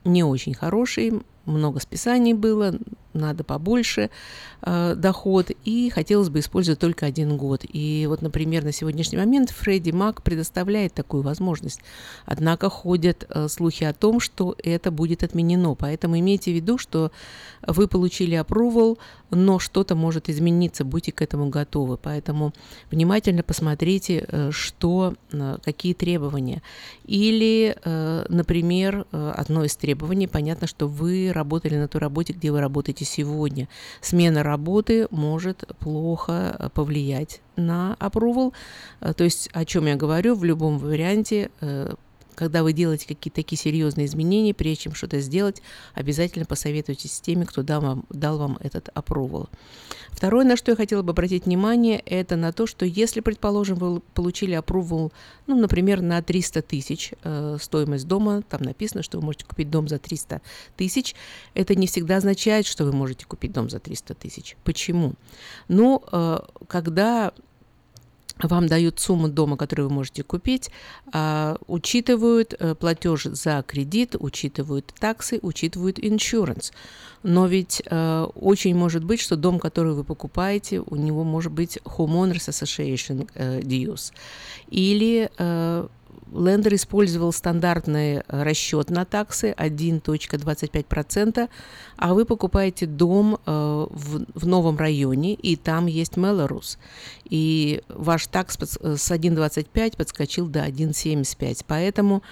не очень хороший, много списаний было, надо побольше э, доход, и хотелось бы использовать только один год. И вот, например, на сегодняшний момент Фредди Мак предоставляет такую возможность. Однако ходят э, слухи о том, что это будет отменено. Поэтому имейте в виду, что вы получили approval, но что-то может измениться, будьте к этому готовы. Поэтому внимательно посмотрите, э, что, э, какие требования. Или, э, например, э, одно из требований, понятно, что вы работали на той работе, где вы работаете сегодня. Смена работы может плохо э, повлиять на approval. Э, то есть, о чем я говорю, в любом варианте э, когда вы делаете какие-то такие серьезные изменения, прежде чем что-то сделать, обязательно посоветуйтесь с теми, кто дал вам, дал вам этот approval. Второе, на что я хотела бы обратить внимание, это на то, что если, предположим, вы получили approval, ну, например, на 300 тысяч э, стоимость дома, там написано, что вы можете купить дом за 300 тысяч, это не всегда означает, что вы можете купить дом за 300 тысяч. Почему? Ну, э, когда вам дают сумму дома, которую вы можете купить, а, учитывают э, платеж за кредит, учитывают таксы, учитывают иншуранс. Но ведь э, очень может быть, что дом, который вы покупаете, у него может быть Homeowners Association э, dues. Или лендер использовал стандартный э, расчет на таксы 1.25%, а вы покупаете дом э, в, в новом районе, и там есть Мелорус, и ваш такс э, с 1.25 подскочил до 1.75. Поэтому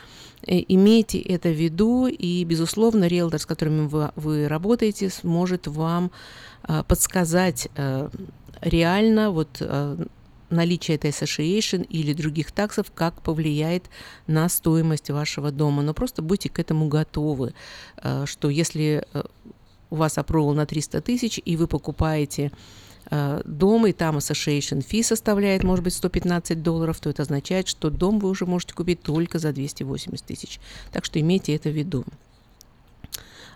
имейте это в виду, и, безусловно, риэлтор, с которым вы, вы работаете, сможет вам подсказать реально вот наличие этой association или других таксов как повлияет на стоимость вашего дома. Но просто будьте к этому готовы, э, что если э, у вас approval на 300 тысяч, и вы покупаете э, дом, и там association fee составляет, может быть, 115 долларов, то это означает, что дом вы уже можете купить только за 280 тысяч. Так что имейте это в виду.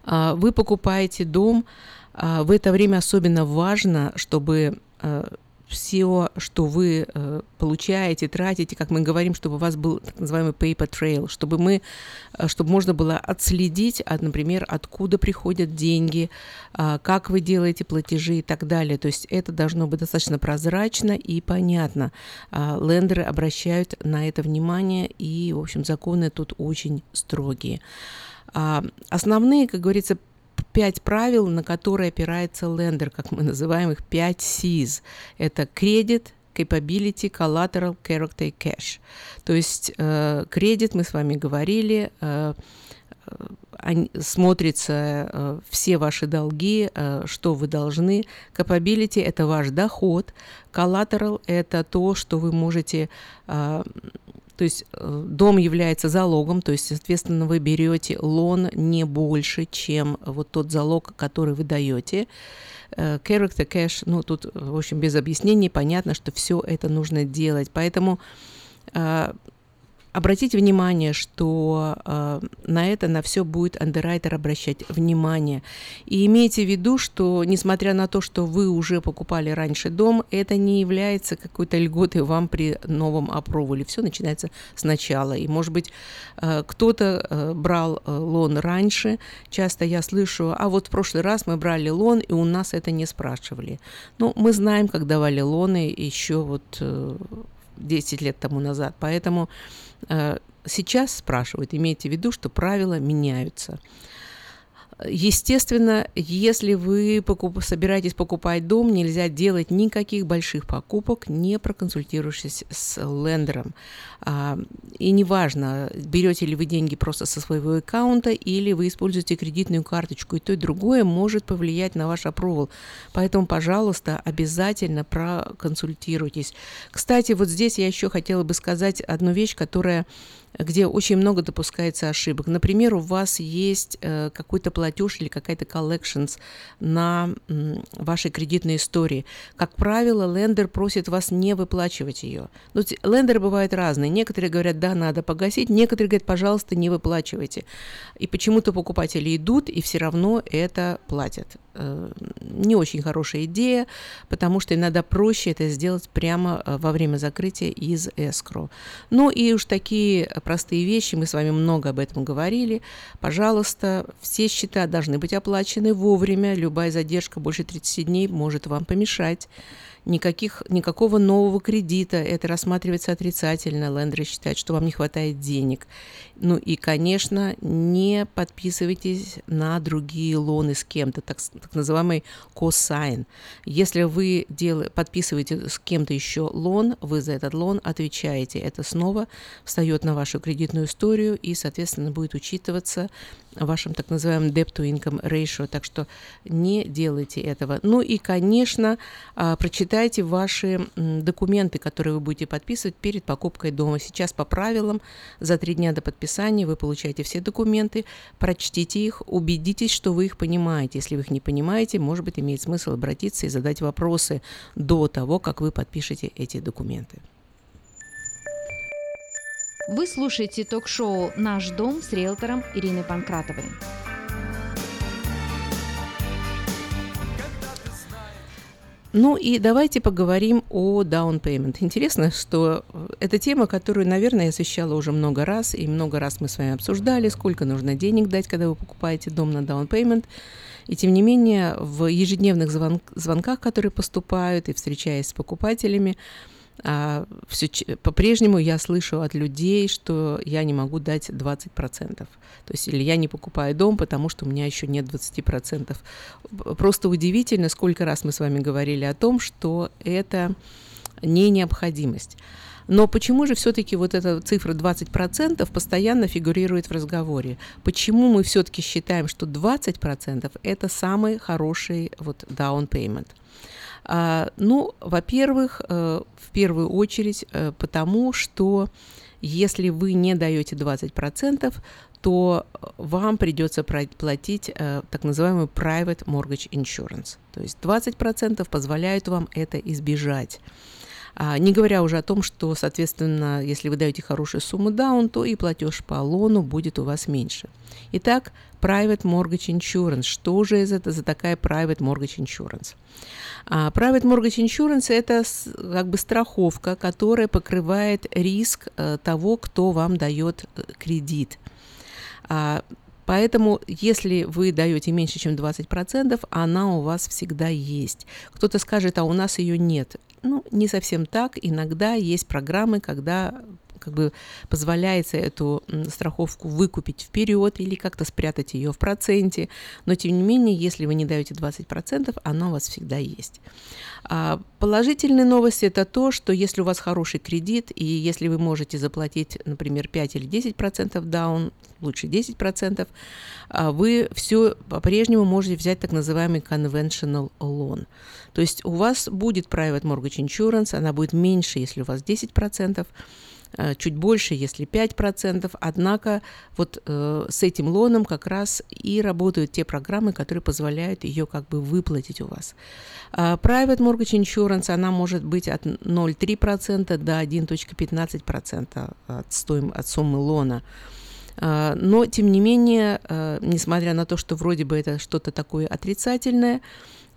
А, вы покупаете дом, а, в это время особенно важно, чтобы все, что вы э, получаете, тратите, как мы говорим, чтобы у вас был так называемый paper trail, чтобы мы, э, чтобы можно было отследить, от, например, откуда приходят деньги, э, как вы делаете платежи и так далее. То есть это должно быть достаточно прозрачно и понятно. Э, лендеры обращают на это внимание, и, в общем, законы тут очень строгие. А основные, как говорится, пять правил, на которые опирается лендер, как мы называем их, пять C's. Это кредит, capability, collateral, character и cash. То есть э, кредит, мы с вами говорили, э, э, смотрится все ваши долги, что вы должны. Capability – это ваш доход. Collateral – это то, что вы можете то есть э, дом является залогом, то есть, соответственно, вы берете лон не больше, чем вот тот залог, который вы даете. Э, character cash, ну тут, в общем, без объяснений понятно, что все это нужно делать. Поэтому э, Обратите внимание, что э, на это, на все будет андеррайтер обращать внимание. И имейте в виду, что несмотря на то, что вы уже покупали раньше дом, это не является какой-то льготой вам при новом опроволе. Все начинается сначала. И, может быть, э, кто-то э, брал э, лон раньше. Часто я слышу, а вот в прошлый раз мы брали лон, и у нас это не спрашивали. Ну, мы знаем, как давали лоны еще вот э, 10 лет тому назад. Поэтому сейчас спрашивают, имейте в виду, что правила меняются. Естественно, если вы покуп... собираетесь покупать дом, нельзя делать никаких больших покупок, не проконсультируючись с лендером. А, и неважно, берете ли вы деньги просто со своего аккаунта или вы используете кредитную карточку, и то и другое может повлиять на ваш опровол. Поэтому, пожалуйста, обязательно проконсультируйтесь. Кстати, вот здесь я еще хотела бы сказать одну вещь, которая где очень много допускается ошибок. Например, у вас есть э, какой-то платеж или какая-то collections на вашей кредитной истории. Как правило, лендер просит вас не выплачивать ее. Ну, лендеры бывают разные. Некоторые говорят, да, надо погасить, некоторые говорят, пожалуйста, не выплачивайте. И почему-то покупатели идут и все равно это платят. Э, не очень хорошая идея, потому что иногда проще это сделать прямо э, во время закрытия из эскро. Ну и уж такие простые вещи, мы с вами много об этом говорили. Пожалуйста, все счета должны быть оплачены вовремя, любая задержка больше 30 дней может вам помешать никаких, никакого нового кредита, это рассматривается отрицательно, лендеры считают, что вам не хватает денег. Ну и, конечно, не подписывайтесь на другие лоны с кем-то, так, так называемый косайн. Если вы дел, подписываете с кем-то еще лон, вы за этот лон отвечаете. Это снова встает на вашу кредитную историю и, соответственно, будет учитываться вашем так называемом debt to income ratio, так что не делайте этого. Ну и, конечно, а, прочитайте ваши документы, которые вы будете подписывать перед покупкой дома. Сейчас по правилам за три дня до подписания вы получаете все документы, прочтите их, убедитесь, что вы их понимаете. Если вы их не понимаете, может быть, имеет смысл обратиться и задать вопросы до того, как вы подпишете эти документы. Вы слушаете ток-шоу «Наш дом» с риэлтором Ириной Панкратовой. Ну и давайте поговорим о down payment. Интересно, что это тема, которую, наверное, я освещала уже много раз, и много раз мы с вами обсуждали, сколько нужно денег дать, когда вы покупаете дом на down payment. И тем не менее, в ежедневных звон- звонках, которые поступают, и встречаясь с покупателями, а, все, по-прежнему я слышу от людей, что я не могу дать 20%. То есть или я не покупаю дом, потому что у меня еще нет 20%. Просто удивительно, сколько раз мы с вами говорили о том, что это не необходимость. Но почему же все-таки вот эта цифра 20% постоянно фигурирует в разговоре? Почему мы все-таки считаем, что 20% это самый хороший вот down payment? А, ну, во-первых, э, в первую очередь, э, потому что если вы не даете 20%, то вам придется платить э, так называемый private mortgage insurance. То есть 20% позволяют вам это избежать. А, не говоря уже о том, что, соответственно, если вы даете хорошую сумму даун, то и платеж по лону будет у вас меньше. Итак, Private Mortgage Insurance. Что же это за такая Private Mortgage Insurance? А Private Mortgage Insurance – это как бы страховка, которая покрывает риск э, того, кто вам дает э, кредит. А, поэтому, если вы даете меньше, чем 20%, она у вас всегда есть. Кто-то скажет, а у нас ее нет. Ну, не совсем так. Иногда есть программы, когда как бы позволяется эту страховку выкупить вперед или как-то спрятать ее в проценте. Но тем не менее, если вы не даете 20%, она у вас всегда есть. А положительная новость это то, что если у вас хороший кредит, и если вы можете заплатить, например, 5 или 10% даун, лучше 10%, а вы все по-прежнему можете взять так называемый conventional loan. То есть у вас будет private mortgage insurance, она будет меньше, если у вас 10%, э, чуть больше, если 5%. Однако вот э, с этим лоном как раз и работают те программы, которые позволяют ее как бы выплатить у вас. А private Mortgage Insurance, она может быть от 0,3% до 1,15% от, стоим, от суммы лона. А, но, тем не менее, а, несмотря на то, что вроде бы это что-то такое отрицательное,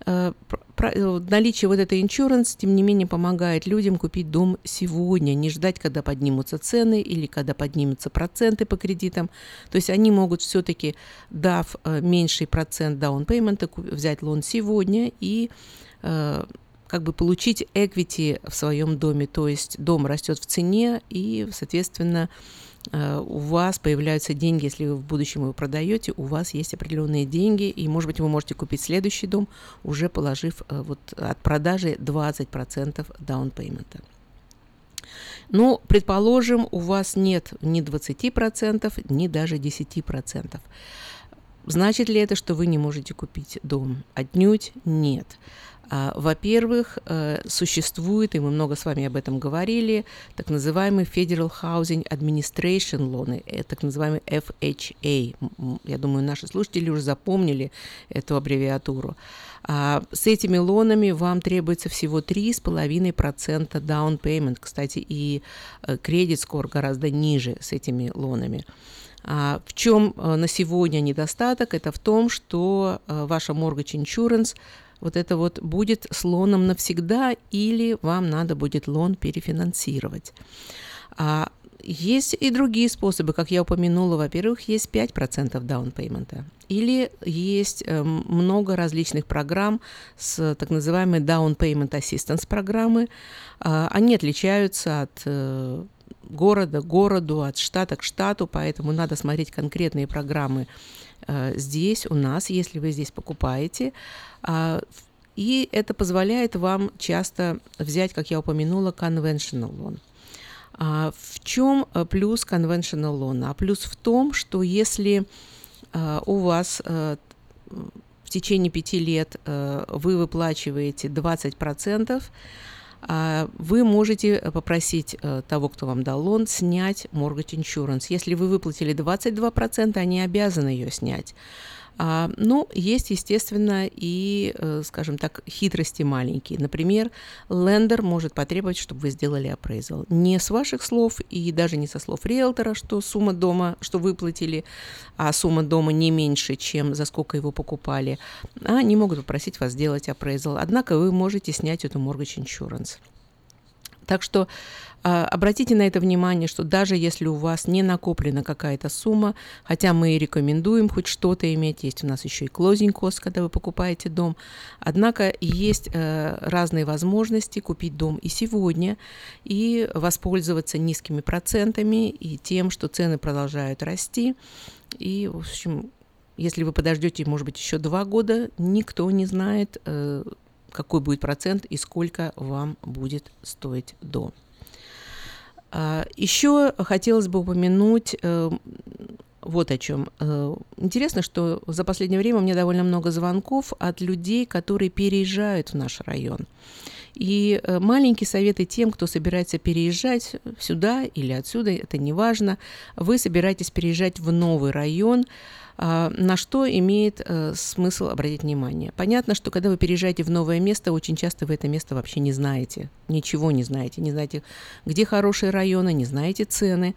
наличие вот этой insurance, тем не менее, помогает людям купить дом сегодня, не ждать, когда поднимутся цены или когда поднимутся проценты по кредитам. То есть они могут все-таки, дав меньший процент payment, взять лон сегодня и как бы получить equity в своем доме, то есть дом растет в цене и, соответственно, Э, у вас появляются деньги, если вы в будущем его продаете, у вас есть определенные деньги, и, может быть, вы можете купить следующий дом, уже положив э, вот от продажи 20% down payment. Ну, предположим, у вас нет ни 20%, ни даже 10%. Значит ли это, что вы не можете купить дом? Отнюдь нет. А, во-первых, э, существует, и мы много с вами об этом говорили, так называемый Federal Housing Administration Loan, э, так называемый FHA. Я думаю, наши слушатели уже запомнили эту аббревиатуру. А с этими лонами вам требуется всего 3,5% down payment. Кстати, и э, кредит скор гораздо ниже с этими лонами. А в чем на сегодня недостаток? Это в том, что ваша mortgage insurance – вот это вот будет с лоном навсегда или вам надо будет лон перефинансировать. А есть и другие способы, как я упомянула. Во-первых, есть 5% down payment. Или есть э, много различных программ с так называемой down payment assistance программы. Э, они отличаются от э, города к городу, от штата к штату, поэтому надо смотреть конкретные программы здесь у нас, если вы здесь покупаете. А, и это позволяет вам часто взять, как я упомянула, conventional loan. А в чем э, плюс conventional loan? А плюс в том, что если а, у вас в течение пяти лет вы выплачиваете 20%, а, вы можете попросить э, того, кто вам дал лон, снять mortgage insurance. Если вы выплатили 22%, они обязаны ее снять. А, ну, есть, естественно, и, э, скажем так, хитрости маленькие. Например, лендер может потребовать, чтобы вы сделали appraisal. Не с ваших слов и даже не со слов риэлтора, что сумма дома, что выплатили, а сумма дома не меньше, чем за сколько его покупали, а они могут попросить вас сделать appraisal. Однако вы можете снять эту mortgage insurance. Так что а, обратите на это внимание, что даже если у вас не накоплена какая-то сумма, хотя мы и рекомендуем хоть что-то иметь, есть у нас еще и closing cost, когда вы покупаете дом, однако есть э, разные возможности купить дом и сегодня, и воспользоваться низкими процентами и тем, что цены продолжают расти. И, в общем, если вы подождете, может быть, еще два года, никто не знает, э, какой будет процент и сколько вам будет стоить дом. А, Еще хотелось бы упомянуть э, вот о чем. Э, интересно, что за последнее время у меня довольно много звонков от людей, которые переезжают в наш район. И э, маленькие советы тем, кто собирается переезжать сюда или отсюда, это не важно. Вы собираетесь переезжать в новый район, на что имеет э, смысл обратить внимание? Понятно, что когда вы переезжаете в новое место, очень часто вы это место вообще не знаете, ничего не знаете, не знаете, где хорошие районы, не знаете цены,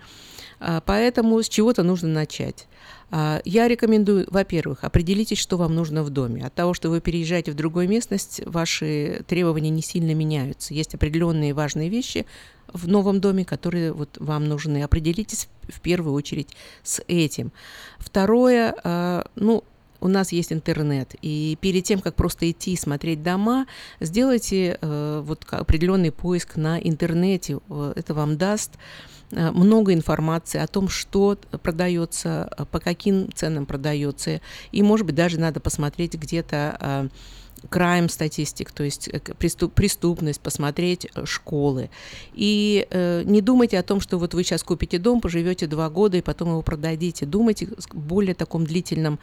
а, поэтому с чего-то нужно начать. А, я рекомендую, во-первых, определитесь, что вам нужно в доме. От того, что вы переезжаете в другую местность, ваши требования не сильно меняются. Есть определенные важные вещи в новом доме, которые вот вам нужны. Определитесь в первую очередь с этим. Второе, а, ну, у нас есть интернет, и перед тем, как просто идти смотреть дома, сделайте э, вот определенный поиск на интернете. Это вам даст Э, много информации о том, что продается, э, по каким ценам продается. И, может быть, даже надо посмотреть где-то crime статистик, то есть преступ, преступность, посмотреть школы. И э, не думайте о том, что вот вы сейчас купите дом, поживете два года и потом его продадите. Думайте в более таком длительном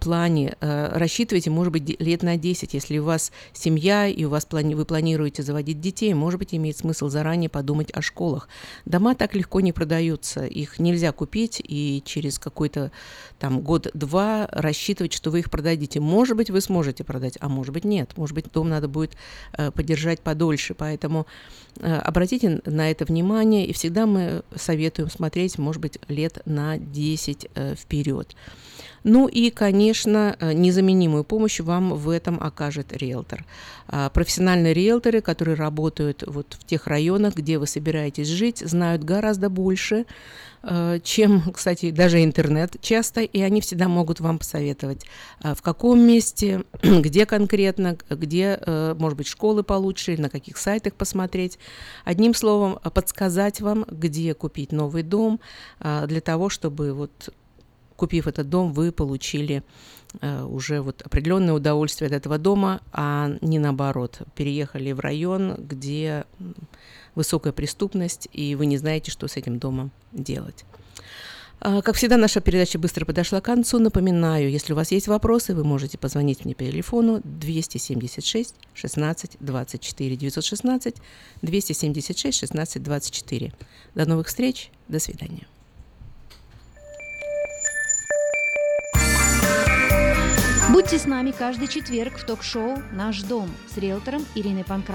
плане. Э, рассчитывайте, может быть, лет на 10, если у вас семья и у вас плани вы планируете заводить детей, может быть, имеет смысл заранее подумать о школах. Дома так легко не продаются, их нельзя купить и через какой-то там год-два рассчитывать, что вы их продадите. Может быть, вы сможете продать, а может быть, нет. Может быть, дом надо будет э, поддержать подольше. Поэтому э, обратите на это внимание, и всегда мы советуем смотреть, может быть, лет на 10 э, вперед. Ну и, конечно, незаменимую помощь вам в этом окажет риэлтор. А, профессиональные риэлторы, которые работают вот в тех районах, где вы собираетесь жить, знают гораздо больше, чем, кстати, даже интернет часто, и они всегда могут вам посоветовать, а, в каком месте, где конкретно, где, э, может быть, школы получше, на каких сайтах посмотреть. Одним словом, подсказать вам, где купить новый дом для того, чтобы вот купив этот дом, вы получили э, уже вот определенное удовольствие от этого дома, а не наоборот. Переехали в район, где высокая преступность, и вы не знаете, что с этим домом делать. А, как всегда, наша передача быстро подошла к концу. Напоминаю, если у вас есть вопросы, вы можете позвонить мне по телефону 276 16 24 916 276 16 24. До новых встреч, до свидания. Будьте с нами каждый четверг в ток-шоу «Наш дом» с риэлтором Ириной Панкратовой.